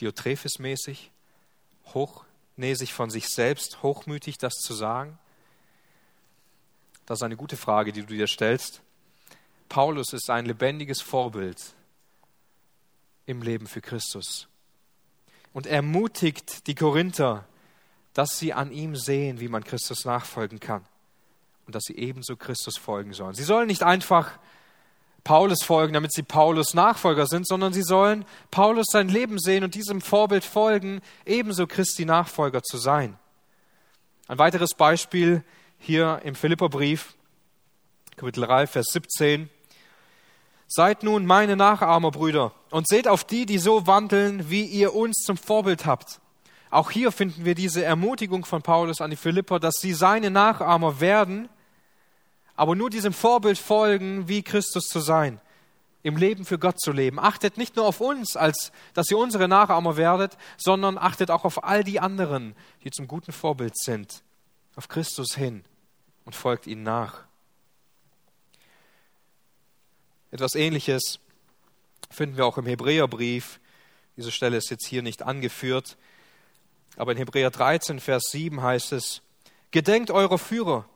Diotrephes-mäßig, hochnäsig von sich selbst, hochmütig das zu sagen? Das ist eine gute Frage, die du dir stellst. Paulus ist ein lebendiges Vorbild im Leben für Christus und ermutigt die Korinther, dass sie an ihm sehen, wie man Christus nachfolgen kann und dass sie ebenso Christus folgen sollen. Sie sollen nicht einfach Paulus folgen, damit sie Paulus Nachfolger sind, sondern sie sollen Paulus sein Leben sehen und diesem Vorbild folgen, ebenso Christi Nachfolger zu sein. Ein weiteres Beispiel hier im Philipperbrief, Kapitel 3, Vers 17. Seid nun meine Nachahmer, Brüder, und seht auf die, die so wandeln, wie ihr uns zum Vorbild habt. Auch hier finden wir diese Ermutigung von Paulus an die Philipper, dass sie seine Nachahmer werden, aber nur diesem Vorbild folgen, wie Christus zu sein. im Leben für Gott zu leben. Achtet nicht nur auf uns, als dass ihr unsere Nachahmer werdet, sondern achtet auch auf all die anderen, die zum guten Vorbild sind, auf Christus hin und folgt ihnen nach. Etwas Ähnliches finden wir auch im Hebräerbrief. Diese Stelle ist jetzt hier nicht angeführt, aber in Hebräer 13, Vers 7 heißt es, Gedenkt eurer Führer,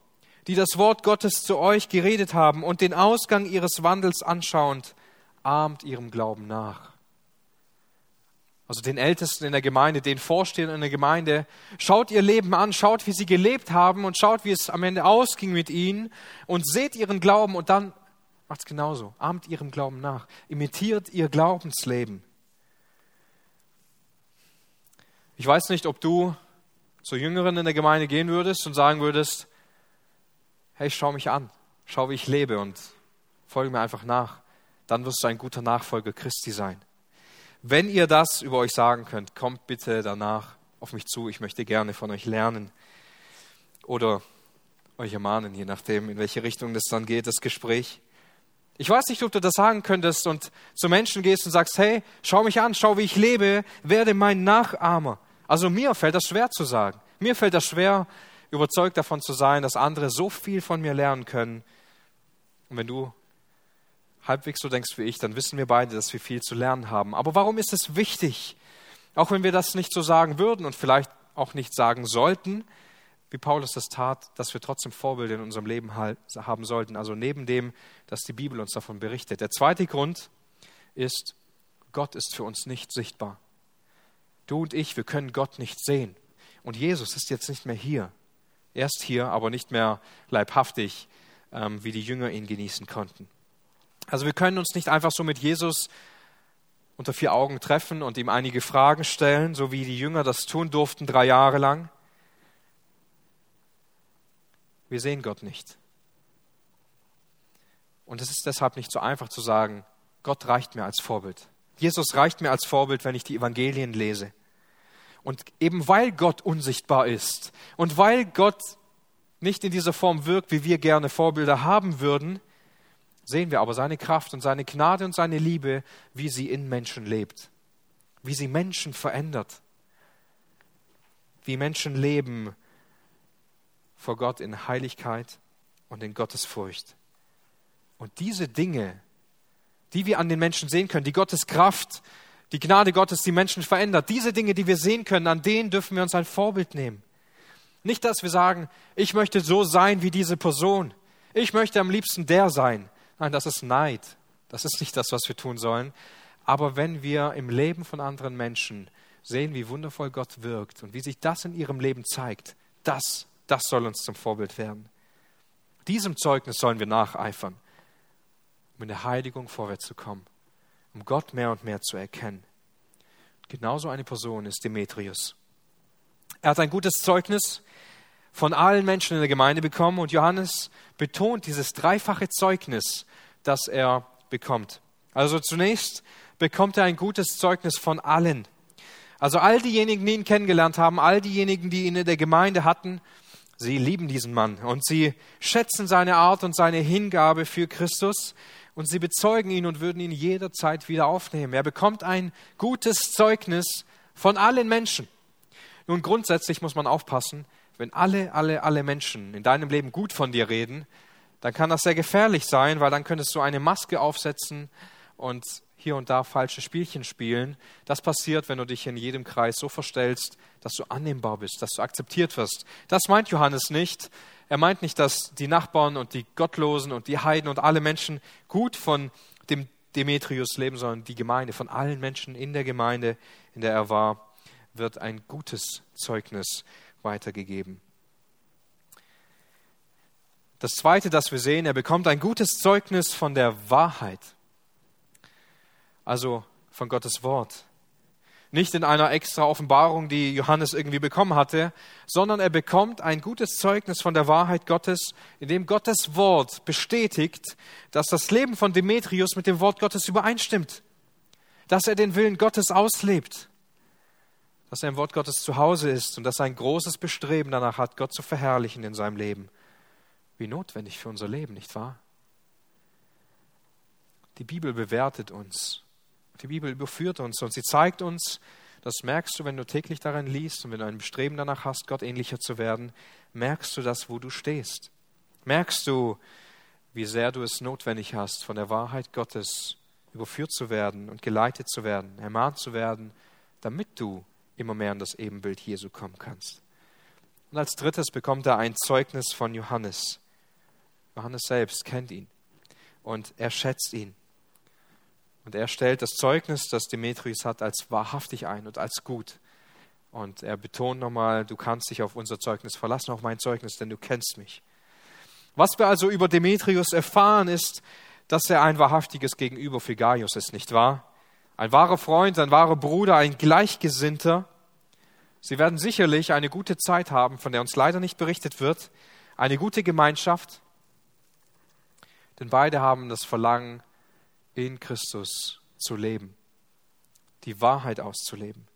die das Wort Gottes zu euch geredet haben und den Ausgang ihres Wandels anschauend, ahmt ihrem Glauben nach. Also den Ältesten in der Gemeinde, den Vorstehern in der Gemeinde, schaut ihr Leben an, schaut, wie sie gelebt haben und schaut, wie es am Ende ausging mit ihnen und seht ihren Glauben und dann macht es genauso. Ahmt ihrem Glauben nach. Imitiert ihr Glaubensleben. Ich weiß nicht, ob du zu Jüngeren in der Gemeinde gehen würdest und sagen würdest, hey, schau mich an, schau, wie ich lebe und folge mir einfach nach. Dann wirst du ein guter Nachfolger Christi sein. Wenn ihr das über euch sagen könnt, kommt bitte danach auf mich zu. Ich möchte gerne von euch lernen oder euch ermahnen, je nachdem, in welche Richtung das dann geht, das Gespräch. Ich weiß nicht, ob du das sagen könntest und zu Menschen gehst und sagst, hey, schau mich an, schau, wie ich lebe, werde mein Nachahmer. Also mir fällt das schwer zu sagen. Mir fällt das schwer, überzeugt davon zu sein, dass andere so viel von mir lernen können. Und wenn du halbwegs so denkst wie ich, dann wissen wir beide, dass wir viel zu lernen haben. Aber warum ist es wichtig, auch wenn wir das nicht so sagen würden und vielleicht auch nicht sagen sollten, wie Paulus das tat, dass wir trotzdem Vorbilder in unserem Leben haben sollten. Also neben dem, dass die Bibel uns davon berichtet. Der zweite Grund ist, Gott ist für uns nicht sichtbar. Du und ich, wir können Gott nicht sehen. Und Jesus ist jetzt nicht mehr hier. Er ist hier, aber nicht mehr leibhaftig, ähm, wie die Jünger ihn genießen konnten. Also wir können uns nicht einfach so mit Jesus unter vier Augen treffen und ihm einige Fragen stellen, so wie die Jünger das tun durften drei Jahre lang. Wir sehen Gott nicht. Und es ist deshalb nicht so einfach zu sagen, Gott reicht mir als Vorbild. Jesus reicht mir als Vorbild, wenn ich die Evangelien lese. Und eben weil Gott unsichtbar ist und weil Gott nicht in dieser Form wirkt, wie wir gerne Vorbilder haben würden, sehen wir aber seine Kraft und seine Gnade und seine Liebe, wie sie in Menschen lebt, wie sie Menschen verändert, wie Menschen leben vor Gott in Heiligkeit und in Gottesfurcht. Und diese Dinge, die wir an den Menschen sehen können, die Gottes Kraft, die Gnade Gottes die Menschen verändert, diese Dinge, die wir sehen können, an denen dürfen wir uns ein Vorbild nehmen. Nicht, dass wir sagen, ich möchte so sein wie diese Person. Ich möchte am liebsten der sein. Nein, das ist Neid. Das ist nicht das, was wir tun sollen. Aber wenn wir im Leben von anderen Menschen sehen, wie wundervoll Gott wirkt und wie sich das in ihrem Leben zeigt, das, das soll uns zum Vorbild werden. Diesem Zeugnis sollen wir nacheifern, um in der Heiligung vorwärts zu kommen, um Gott mehr und mehr zu erkennen. Genauso eine Person ist Demetrius. Er hat ein gutes Zeugnis von allen Menschen in der Gemeinde bekommen und Johannes betont dieses dreifache Zeugnis, das er bekommt. Also zunächst bekommt er ein gutes Zeugnis von allen. Also all diejenigen, die ihn kennengelernt haben, all diejenigen, die ihn in der Gemeinde hatten, sie lieben diesen Mann und sie schätzen seine Art und seine Hingabe für Christus und sie bezeugen ihn und würden ihn jederzeit wieder aufnehmen. Er bekommt ein gutes Zeugnis von allen Menschen. Nun, grundsätzlich muss man aufpassen, wenn alle, alle, alle Menschen in deinem Leben gut von dir reden, dann kann das sehr gefährlich sein, weil dann könntest du eine Maske aufsetzen und hier und da falsche Spielchen spielen. Das passiert, wenn du dich in jedem Kreis so verstellst, dass du annehmbar bist, dass du akzeptiert wirst. Das meint Johannes nicht. Er meint nicht, dass die Nachbarn und die Gottlosen und die Heiden und alle Menschen gut von dem Demetrius leben, sondern die Gemeinde, von allen Menschen in der Gemeinde, in der er war wird ein gutes Zeugnis weitergegeben. Das Zweite, das wir sehen, er bekommt ein gutes Zeugnis von der Wahrheit, also von Gottes Wort. Nicht in einer extra Offenbarung, die Johannes irgendwie bekommen hatte, sondern er bekommt ein gutes Zeugnis von der Wahrheit Gottes, in dem Gottes Wort bestätigt, dass das Leben von Demetrius mit dem Wort Gottes übereinstimmt, dass er den Willen Gottes auslebt dass er im Wort Gottes zu Hause ist und dass er ein großes Bestreben danach hat, Gott zu verherrlichen in seinem Leben. Wie notwendig für unser Leben, nicht wahr? Die Bibel bewertet uns. Die Bibel überführt uns und sie zeigt uns, das merkst du, wenn du täglich darin liest und wenn du ein Bestreben danach hast, Gott ähnlicher zu werden, merkst du das, wo du stehst. Merkst du, wie sehr du es notwendig hast, von der Wahrheit Gottes überführt zu werden und geleitet zu werden, ermahnt zu werden, damit du immer mehr an das Ebenbild Jesu kommen kannst. Und als drittes bekommt er ein Zeugnis von Johannes. Johannes selbst kennt ihn und er schätzt ihn. Und er stellt das Zeugnis, das Demetrius hat, als wahrhaftig ein und als gut. Und er betont nochmal, du kannst dich auf unser Zeugnis verlassen, auf mein Zeugnis, denn du kennst mich. Was wir also über Demetrius erfahren, ist, dass er ein wahrhaftiges Gegenüber für Gaius ist, nicht wahr? Ein wahrer Freund, ein wahrer Bruder, ein Gleichgesinnter. Sie werden sicherlich eine gute Zeit haben, von der uns leider nicht berichtet wird, eine gute Gemeinschaft, denn beide haben das Verlangen, in Christus zu leben, die Wahrheit auszuleben.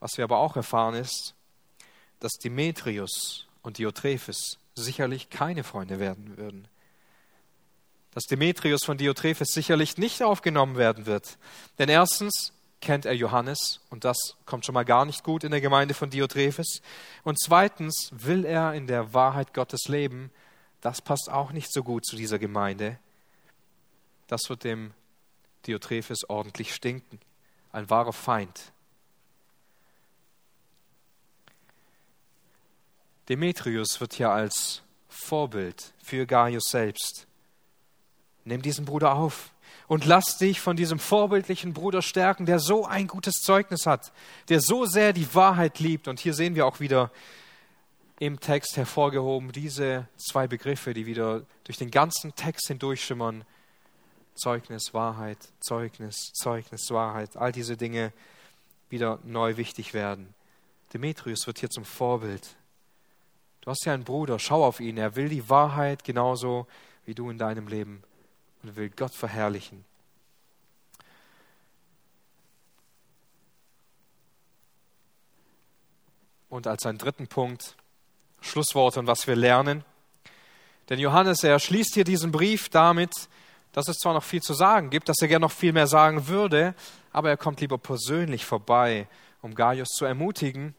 Was wir aber auch erfahren ist, dass Demetrius und Diotrephes sicherlich keine Freunde werden würden. Dass Demetrius von Diotrephes sicherlich nicht aufgenommen werden wird. Denn erstens kennt er Johannes und das kommt schon mal gar nicht gut in der Gemeinde von Diotrephes. Und zweitens will er in der Wahrheit Gottes leben. Das passt auch nicht so gut zu dieser Gemeinde das wird dem Diotrephes ordentlich stinken. Ein wahrer Feind. Demetrius wird hier als Vorbild für Gaius selbst. Nimm diesen Bruder auf und lass dich von diesem vorbildlichen Bruder stärken, der so ein gutes Zeugnis hat, der so sehr die Wahrheit liebt. Und hier sehen wir auch wieder im Text hervorgehoben diese zwei Begriffe, die wieder durch den ganzen Text hindurchschimmern. Zeugnis, Wahrheit, Zeugnis, Zeugnis, Wahrheit, all diese Dinge wieder neu wichtig werden. Demetrius wird hier zum Vorbild. Du hast ja einen Bruder, schau auf ihn, er will die Wahrheit genauso wie du in deinem Leben und will Gott verherrlichen. Und als einen dritten Punkt, Schlussworte und was wir lernen. Denn Johannes, er schließt hier diesen Brief damit, dass es zwar noch viel zu sagen gibt, dass er gerne noch viel mehr sagen würde, aber er kommt lieber persönlich vorbei, um Gaius zu ermutigen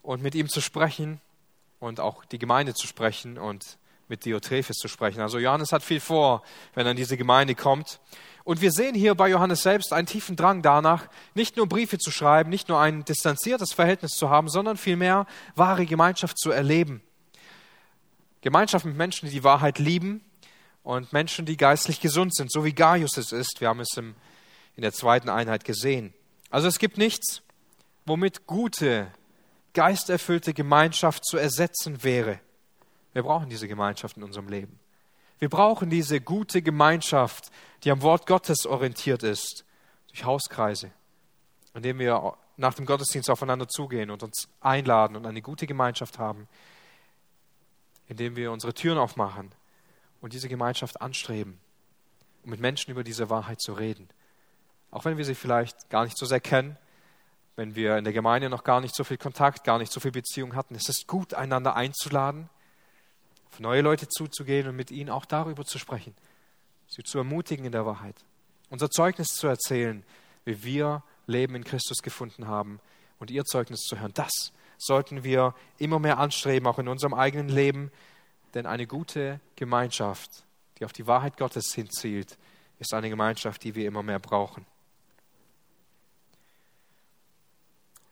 und mit ihm zu sprechen und auch die Gemeinde zu sprechen und mit Diotrephes zu sprechen. Also Johannes hat viel vor, wenn er in diese Gemeinde kommt. Und wir sehen hier bei Johannes selbst einen tiefen Drang danach, nicht nur Briefe zu schreiben, nicht nur ein distanziertes Verhältnis zu haben, sondern vielmehr wahre Gemeinschaft zu erleben. Gemeinschaft mit Menschen, die die Wahrheit lieben und Menschen, die geistlich gesund sind, so wie Gaius es ist. Wir haben es im, in der zweiten Einheit gesehen. Also es gibt nichts, womit gute, geisterfüllte Gemeinschaft zu ersetzen wäre. Wir brauchen diese Gemeinschaft in unserem Leben. Wir brauchen diese gute Gemeinschaft, die am Wort Gottes orientiert ist, durch Hauskreise, indem wir nach dem Gottesdienst aufeinander zugehen und uns einladen und eine gute Gemeinschaft haben, indem wir unsere Türen aufmachen und diese Gemeinschaft anstreben, um mit Menschen über diese Wahrheit zu reden. Auch wenn wir sie vielleicht gar nicht so sehr kennen, wenn wir in der Gemeinde noch gar nicht so viel Kontakt, gar nicht so viel Beziehung hatten. Es ist gut, einander einzuladen, auf neue Leute zuzugehen und mit ihnen auch darüber zu sprechen, sie zu ermutigen in der Wahrheit, unser Zeugnis zu erzählen, wie wir Leben in Christus gefunden haben und ihr Zeugnis zu hören. Das sollten wir immer mehr anstreben, auch in unserem eigenen Leben, denn eine gute Gemeinschaft, die auf die Wahrheit Gottes hinzielt, ist eine Gemeinschaft, die wir immer mehr brauchen.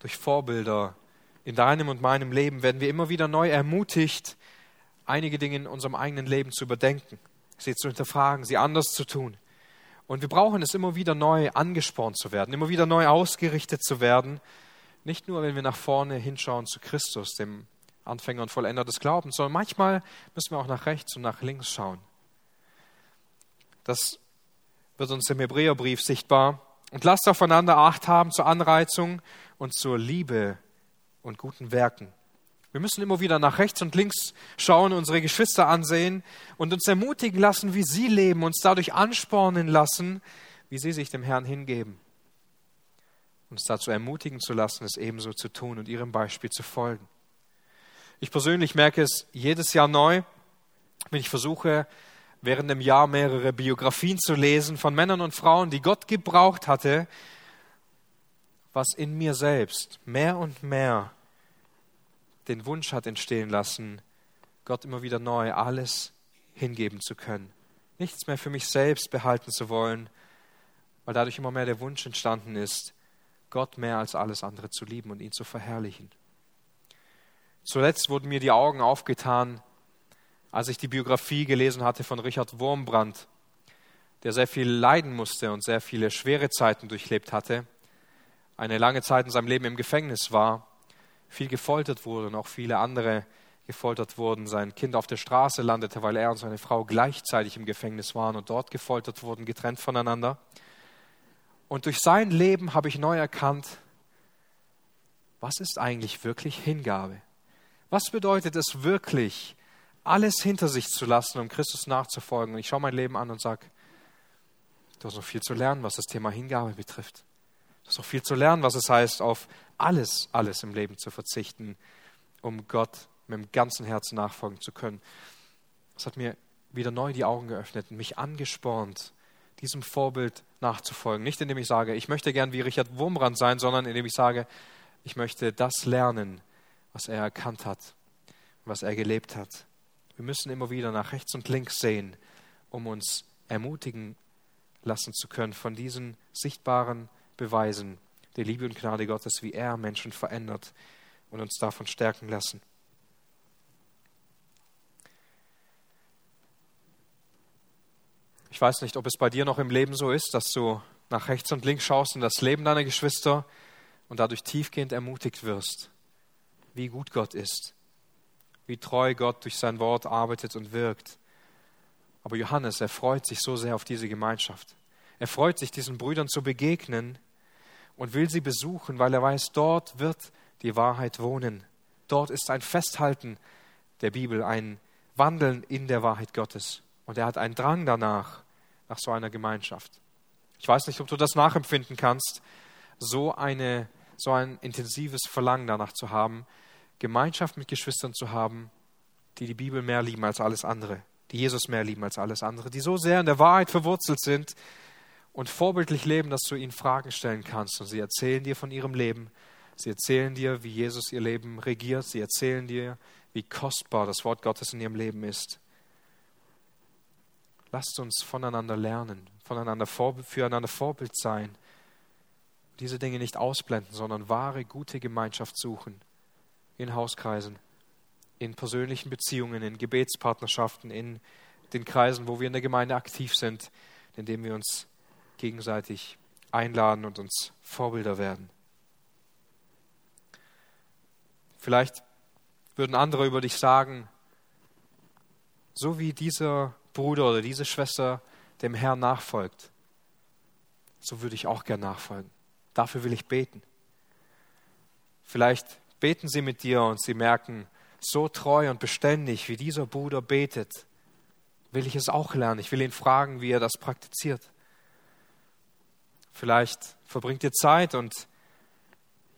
Durch Vorbilder in deinem und meinem Leben werden wir immer wieder neu ermutigt, einige Dinge in unserem eigenen Leben zu überdenken, sie zu hinterfragen, sie anders zu tun. Und wir brauchen es immer wieder neu angespornt zu werden, immer wieder neu ausgerichtet zu werden. Nicht nur, wenn wir nach vorne hinschauen zu Christus, dem Anfänger und Vollender des Glaubens, sondern manchmal müssen wir auch nach rechts und nach links schauen. Das wird uns im Hebräerbrief sichtbar. Und lasst aufeinander Acht haben zur Anreizung und zur Liebe und guten Werken. Wir müssen immer wieder nach rechts und links schauen, unsere Geschwister ansehen und uns ermutigen lassen, wie sie leben, uns dadurch anspornen lassen, wie sie sich dem Herrn hingeben. Uns dazu ermutigen zu lassen, es ebenso zu tun und ihrem Beispiel zu folgen. Ich persönlich merke es jedes Jahr neu, wenn ich versuche, während dem Jahr mehrere Biografien zu lesen von Männern und Frauen, die Gott gebraucht hatte, was in mir selbst mehr und mehr den Wunsch hat entstehen lassen, Gott immer wieder neu alles hingeben zu können. Nichts mehr für mich selbst behalten zu wollen, weil dadurch immer mehr der Wunsch entstanden ist, Gott mehr als alles andere zu lieben und ihn zu verherrlichen. Zuletzt wurden mir die Augen aufgetan, als ich die Biografie gelesen hatte von Richard Wurmbrand, der sehr viel leiden musste und sehr viele schwere Zeiten durchlebt hatte, eine lange Zeit in seinem Leben im Gefängnis war, viel gefoltert wurde und auch viele andere gefoltert wurden, sein Kind auf der Straße landete, weil er und seine Frau gleichzeitig im Gefängnis waren und dort gefoltert wurden, getrennt voneinander. Und durch sein Leben habe ich neu erkannt, was ist eigentlich wirklich Hingabe? Was bedeutet es wirklich, alles hinter sich zu lassen, um Christus nachzufolgen? Und ich schaue mein Leben an und sage, du hast noch viel zu lernen, was das Thema Hingabe betrifft. Du hast noch viel zu lernen, was es heißt, auf alles, alles im Leben zu verzichten, um Gott mit dem ganzen Herzen nachfolgen zu können. Das hat mir wieder neu die Augen geöffnet und mich angespornt, diesem Vorbild nachzufolgen. Nicht indem ich sage, ich möchte gern wie Richard Wurmbrand sein, sondern indem ich sage, ich möchte das lernen, was er erkannt hat, was er gelebt hat. Wir müssen immer wieder nach rechts und links sehen, um uns ermutigen lassen zu können von diesen sichtbaren Beweisen der Liebe und Gnade Gottes, wie er Menschen verändert und uns davon stärken lassen. Ich weiß nicht, ob es bei dir noch im Leben so ist, dass du nach rechts und links schaust in das Leben deiner Geschwister und dadurch tiefgehend ermutigt wirst, wie gut Gott ist, wie treu Gott durch sein Wort arbeitet und wirkt. Aber Johannes, er freut sich so sehr auf diese Gemeinschaft. Er freut sich, diesen Brüdern zu begegnen und will sie besuchen, weil er weiß, dort wird die Wahrheit wohnen. Dort ist ein Festhalten der Bibel, ein Wandeln in der Wahrheit Gottes. Und er hat einen Drang danach, nach so einer Gemeinschaft. Ich weiß nicht, ob du das nachempfinden kannst, so, eine, so ein intensives Verlangen danach zu haben, Gemeinschaft mit Geschwistern zu haben, die die Bibel mehr lieben als alles andere, die Jesus mehr lieben als alles andere, die so sehr in der Wahrheit verwurzelt sind und vorbildlich leben, dass du ihnen Fragen stellen kannst. Und sie erzählen dir von ihrem Leben. Sie erzählen dir, wie Jesus ihr Leben regiert. Sie erzählen dir, wie kostbar das Wort Gottes in ihrem Leben ist. Lasst uns voneinander lernen, voneinander füreinander Vorbild sein. Diese Dinge nicht ausblenden, sondern wahre, gute Gemeinschaft suchen. In Hauskreisen, in persönlichen Beziehungen, in Gebetspartnerschaften, in den Kreisen, wo wir in der Gemeinde aktiv sind, indem wir uns gegenseitig einladen und uns Vorbilder werden. Vielleicht würden andere über dich sagen, so wie dieser Bruder oder diese Schwester dem Herrn nachfolgt, so würde ich auch gern nachfolgen. Dafür will ich beten. Vielleicht beten sie mit dir und sie merken, so treu und beständig, wie dieser Bruder betet, will ich es auch lernen. Ich will ihn fragen, wie er das praktiziert. Vielleicht verbringt ihr Zeit und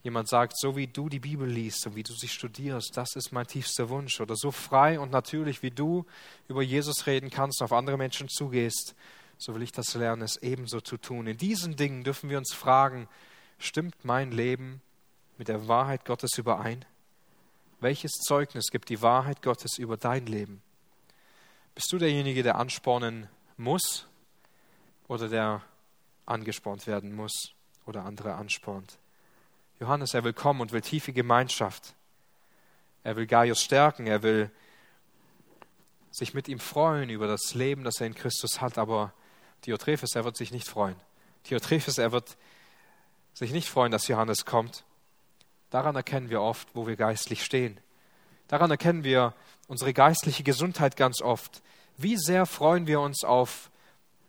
jemand sagt, so wie du die Bibel liest und wie du sie studierst, das ist mein tiefster Wunsch. Oder so frei und natürlich, wie du über Jesus reden kannst, auf andere Menschen zugehst, so will ich das lernen, es ebenso zu tun. In diesen Dingen dürfen wir uns fragen, stimmt mein Leben mit der Wahrheit Gottes überein? Welches Zeugnis gibt die Wahrheit Gottes über dein Leben? Bist du derjenige, der anspornen muss oder der angespornt werden muss oder andere anspornt? Johannes, er will kommen und will tiefe Gemeinschaft. Er will Gaius stärken, er will sich mit ihm freuen über das Leben, das er in Christus hat, aber Diotrephes, er wird sich nicht freuen. Diotrephes, er wird sich nicht freuen, dass Johannes kommt. Daran erkennen wir oft, wo wir geistlich stehen. Daran erkennen wir unsere geistliche Gesundheit ganz oft. Wie sehr freuen wir uns auf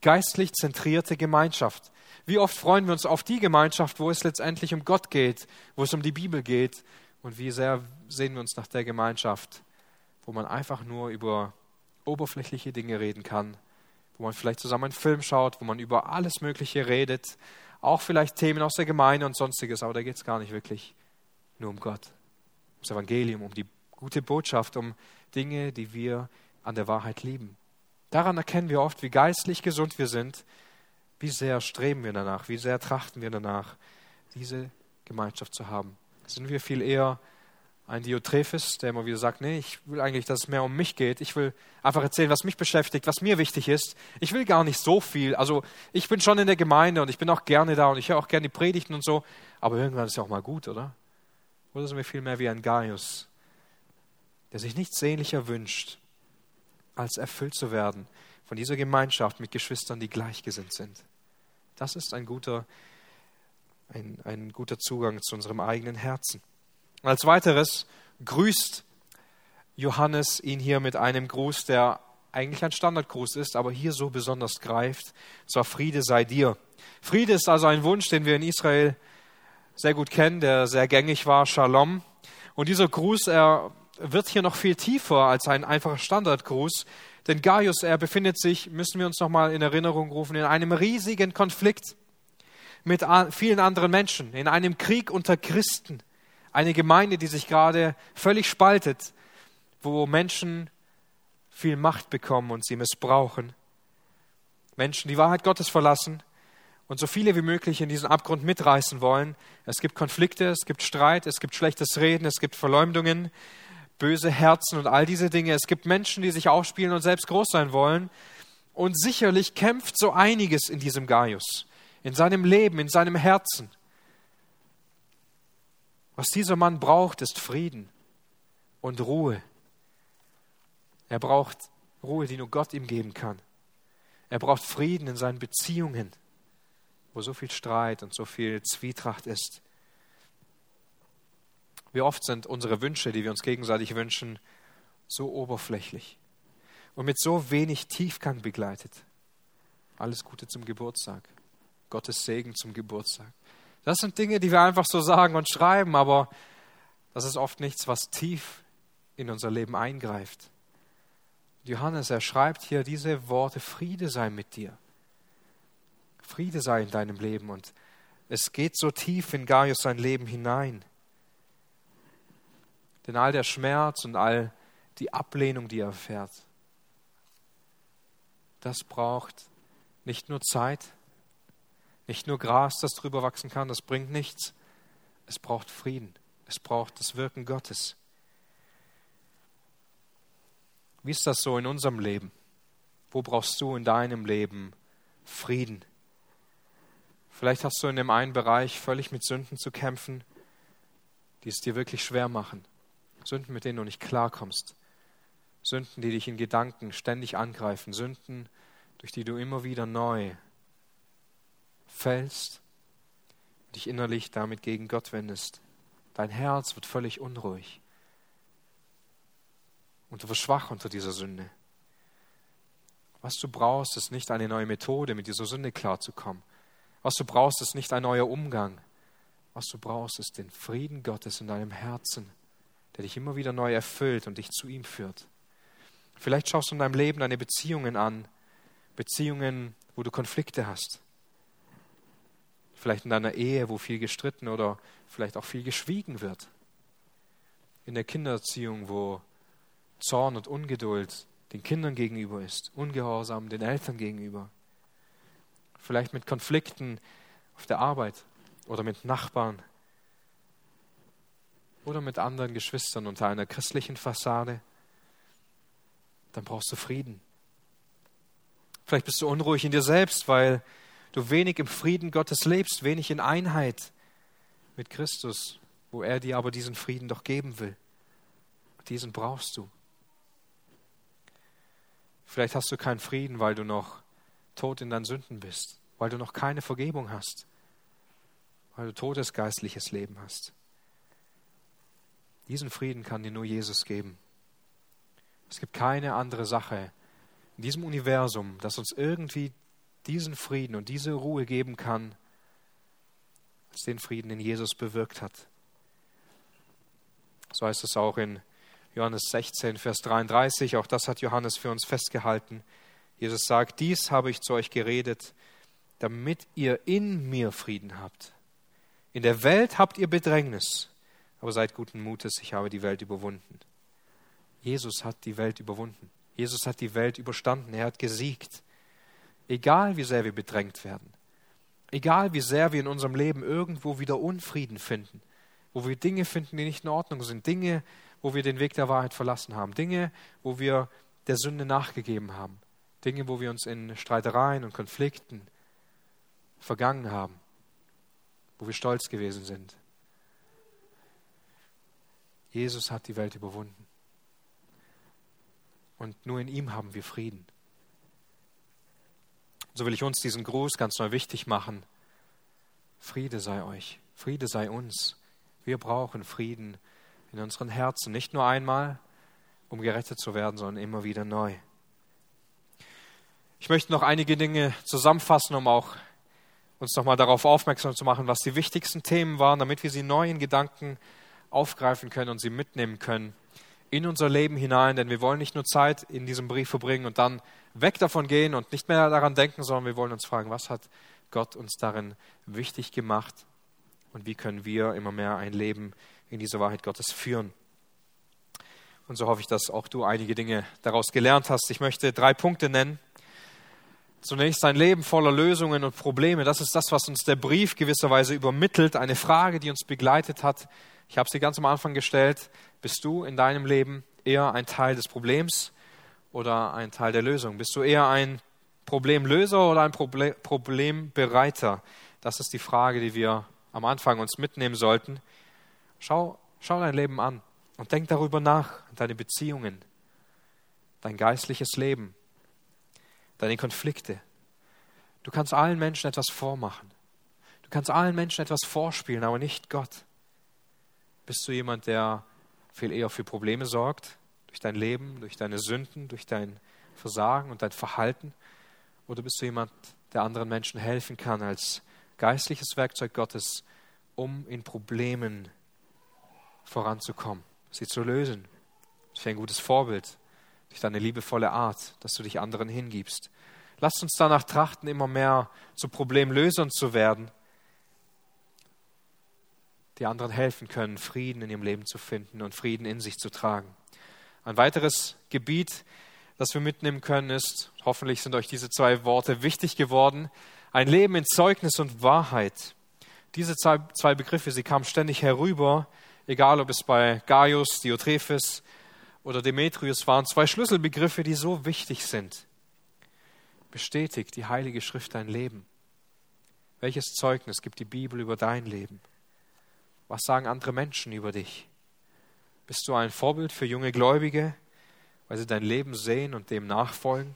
geistlich zentrierte Gemeinschaft? Wie oft freuen wir uns auf die Gemeinschaft, wo es letztendlich um Gott geht, wo es um die Bibel geht? Und wie sehr sehen wir uns nach der Gemeinschaft, wo man einfach nur über oberflächliche Dinge reden kann, wo man vielleicht zusammen einen Film schaut, wo man über alles Mögliche redet, auch vielleicht Themen aus der Gemeinde und sonstiges, aber da geht es gar nicht wirklich nur um Gott, um das Evangelium, um die gute Botschaft, um Dinge, die wir an der Wahrheit lieben. Daran erkennen wir oft, wie geistlich gesund wir sind, wie sehr streben wir danach, wie sehr trachten wir danach, diese Gemeinschaft zu haben. Sind wir viel eher ein Diotrephes, der immer wieder sagt, nee, ich will eigentlich, dass es mehr um mich geht. Ich will einfach erzählen, was mich beschäftigt, was mir wichtig ist. Ich will gar nicht so viel. Also ich bin schon in der Gemeinde und ich bin auch gerne da und ich höre auch gerne die Predigten und so. Aber irgendwann ist ja auch mal gut, oder? Oder sind wir viel mehr wie ein Gaius, der sich nichts sehnlicher wünscht, als erfüllt zu werden von dieser Gemeinschaft mit Geschwistern, die gleichgesinnt sind. Das ist ein guter, ein, ein guter Zugang zu unserem eigenen Herzen. Als weiteres grüßt Johannes ihn hier mit einem Gruß, der eigentlich ein Standardgruß ist, aber hier so besonders greift. Zwar Friede sei dir. Friede ist also ein Wunsch, den wir in Israel sehr gut kennen, der sehr gängig war, Shalom. Und dieser Gruß, er wird hier noch viel tiefer als ein einfacher Standardgruß, denn Gaius, er befindet sich, müssen wir uns nochmal in Erinnerung rufen, in einem riesigen Konflikt mit vielen anderen Menschen, in einem Krieg unter Christen. Eine Gemeinde, die sich gerade völlig spaltet, wo Menschen viel Macht bekommen und sie missbrauchen. Menschen die Wahrheit Gottes verlassen und so viele wie möglich in diesen Abgrund mitreißen wollen. Es gibt Konflikte, es gibt Streit, es gibt schlechtes Reden, es gibt Verleumdungen, böse Herzen und all diese Dinge. Es gibt Menschen, die sich aufspielen und selbst groß sein wollen. Und sicherlich kämpft so einiges in diesem Gaius, in seinem Leben, in seinem Herzen. Was dieser Mann braucht, ist Frieden und Ruhe. Er braucht Ruhe, die nur Gott ihm geben kann. Er braucht Frieden in seinen Beziehungen, wo so viel Streit und so viel Zwietracht ist. Wie oft sind unsere Wünsche, die wir uns gegenseitig wünschen, so oberflächlich und mit so wenig Tiefgang begleitet. Alles Gute zum Geburtstag. Gottes Segen zum Geburtstag. Das sind Dinge, die wir einfach so sagen und schreiben, aber das ist oft nichts, was tief in unser Leben eingreift. Johannes, er schreibt hier diese Worte, Friede sei mit dir. Friede sei in deinem Leben. Und es geht so tief in Gaius sein Leben hinein. Denn all der Schmerz und all die Ablehnung, die er erfährt, das braucht nicht nur Zeit, nicht nur Gras, das drüber wachsen kann, das bringt nichts. Es braucht Frieden. Es braucht das Wirken Gottes. Wie ist das so in unserem Leben? Wo brauchst du in deinem Leben Frieden? Vielleicht hast du in dem einen Bereich völlig mit Sünden zu kämpfen, die es dir wirklich schwer machen. Sünden, mit denen du nicht klarkommst. Sünden, die dich in Gedanken ständig angreifen. Sünden, durch die du immer wieder neu fällst, dich innerlich damit gegen Gott wendest. Dein Herz wird völlig unruhig. Und du wirst schwach unter dieser Sünde. Was du brauchst, ist nicht eine neue Methode, mit dieser Sünde klarzukommen. Was du brauchst, ist nicht ein neuer Umgang. Was du brauchst, ist den Frieden Gottes in deinem Herzen, der dich immer wieder neu erfüllt und dich zu ihm führt. Vielleicht schaust du in deinem Leben deine Beziehungen an, Beziehungen, wo du Konflikte hast. Vielleicht in deiner Ehe, wo viel gestritten oder vielleicht auch viel geschwiegen wird. In der Kindererziehung, wo Zorn und Ungeduld den Kindern gegenüber ist, Ungehorsam den Eltern gegenüber. Vielleicht mit Konflikten auf der Arbeit oder mit Nachbarn oder mit anderen Geschwistern unter einer christlichen Fassade. Dann brauchst du Frieden. Vielleicht bist du unruhig in dir selbst, weil du wenig im Frieden Gottes lebst, wenig in Einheit mit Christus, wo er dir aber diesen Frieden doch geben will. Diesen brauchst du. Vielleicht hast du keinen Frieden, weil du noch tot in deinen Sünden bist, weil du noch keine Vergebung hast, weil du totes geistliches Leben hast. Diesen Frieden kann dir nur Jesus geben. Es gibt keine andere Sache in diesem Universum, das uns irgendwie diesen Frieden und diese Ruhe geben kann, als den Frieden, den Jesus bewirkt hat. So heißt es auch in Johannes 16, Vers 33. Auch das hat Johannes für uns festgehalten. Jesus sagt, dies habe ich zu euch geredet, damit ihr in mir Frieden habt. In der Welt habt ihr Bedrängnis, aber seid guten Mutes, ich habe die Welt überwunden. Jesus hat die Welt überwunden. Jesus hat die Welt überstanden, er hat gesiegt. Egal wie sehr wir bedrängt werden, egal wie sehr wir in unserem Leben irgendwo wieder Unfrieden finden, wo wir Dinge finden, die nicht in Ordnung sind, Dinge, wo wir den Weg der Wahrheit verlassen haben, Dinge, wo wir der Sünde nachgegeben haben, Dinge, wo wir uns in Streitereien und Konflikten vergangen haben, wo wir stolz gewesen sind. Jesus hat die Welt überwunden. Und nur in ihm haben wir Frieden. So will ich uns diesen Gruß ganz neu wichtig machen. Friede sei euch, Friede sei uns. Wir brauchen Frieden in unseren Herzen, nicht nur einmal, um gerettet zu werden, sondern immer wieder neu. Ich möchte noch einige Dinge zusammenfassen, um auch uns nochmal darauf aufmerksam zu machen, was die wichtigsten Themen waren, damit wir sie neu in Gedanken aufgreifen können und sie mitnehmen können in unser Leben hinein, denn wir wollen nicht nur Zeit in diesem Brief verbringen und dann weg davon gehen und nicht mehr daran denken, sondern wir wollen uns fragen, was hat Gott uns darin wichtig gemacht und wie können wir immer mehr ein Leben in dieser Wahrheit Gottes führen. Und so hoffe ich, dass auch du einige Dinge daraus gelernt hast. Ich möchte drei Punkte nennen. Zunächst ein Leben voller Lösungen und Probleme. Das ist das, was uns der Brief gewisserweise übermittelt. Eine Frage, die uns begleitet hat. Ich habe sie ganz am Anfang gestellt. Bist du in deinem Leben eher ein Teil des Problems oder ein Teil der Lösung? Bist du eher ein Problemlöser oder ein Proble Problembereiter? Das ist die Frage, die wir am Anfang uns mitnehmen sollten. Schau, schau dein Leben an und denk darüber nach, deine Beziehungen, dein geistliches Leben, deine Konflikte. Du kannst allen Menschen etwas vormachen. Du kannst allen Menschen etwas vorspielen, aber nicht Gott. Bist du jemand, der viel eher für Probleme sorgt, durch dein Leben, durch deine Sünden, durch dein Versagen und dein Verhalten? Oder bist du jemand, der anderen Menschen helfen kann als geistliches Werkzeug Gottes, um in Problemen voranzukommen, sie zu lösen? Das wäre ein gutes Vorbild durch deine liebevolle Art, dass du dich anderen hingibst. Lasst uns danach trachten, immer mehr zu Problemlösern zu werden die anderen helfen können, Frieden in ihrem Leben zu finden und Frieden in sich zu tragen. Ein weiteres Gebiet, das wir mitnehmen können, ist, hoffentlich sind euch diese zwei Worte wichtig geworden, ein Leben in Zeugnis und Wahrheit. Diese zwei Begriffe, sie kamen ständig herüber, egal ob es bei Gaius, Diotrephes oder Demetrius waren, zwei Schlüsselbegriffe, die so wichtig sind. Bestätigt die Heilige Schrift dein Leben? Welches Zeugnis gibt die Bibel über dein Leben? Was sagen andere Menschen über dich? Bist du ein Vorbild für junge Gläubige, weil sie dein Leben sehen und dem nachfolgen?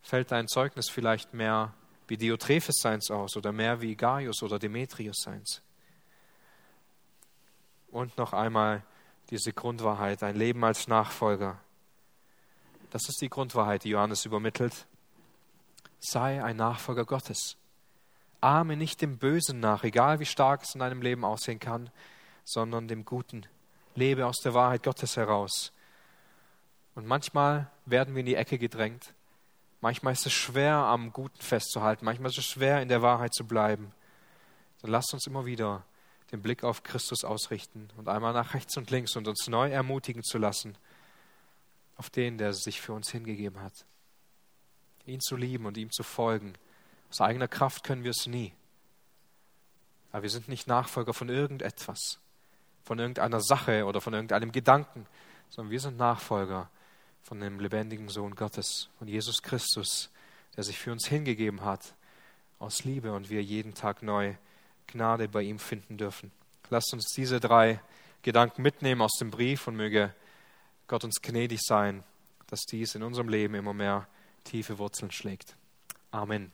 Fällt dein Zeugnis vielleicht mehr wie Diotrephes seins aus oder mehr wie Gaius oder Demetrius seins? Und noch einmal diese Grundwahrheit, ein Leben als Nachfolger. Das ist die Grundwahrheit, die Johannes übermittelt. Sei ein Nachfolger Gottes. Ahme nicht dem Bösen nach, egal wie stark es in deinem Leben aussehen kann, sondern dem Guten. Lebe aus der Wahrheit Gottes heraus. Und manchmal werden wir in die Ecke gedrängt. Manchmal ist es schwer, am Guten festzuhalten. Manchmal ist es schwer, in der Wahrheit zu bleiben. Dann lasst uns immer wieder den Blick auf Christus ausrichten und einmal nach rechts und links und uns neu ermutigen zu lassen auf den, der sich für uns hingegeben hat. Ihn zu lieben und ihm zu folgen aus eigener Kraft können wir es nie. Aber wir sind nicht Nachfolger von irgendetwas, von irgendeiner Sache oder von irgendeinem Gedanken, sondern wir sind Nachfolger von dem lebendigen Sohn Gottes, von Jesus Christus, der sich für uns hingegeben hat, aus Liebe und wir jeden Tag neu Gnade bei ihm finden dürfen. Lasst uns diese drei Gedanken mitnehmen aus dem Brief und möge Gott uns gnädig sein, dass dies in unserem Leben immer mehr tiefe Wurzeln schlägt. Amen.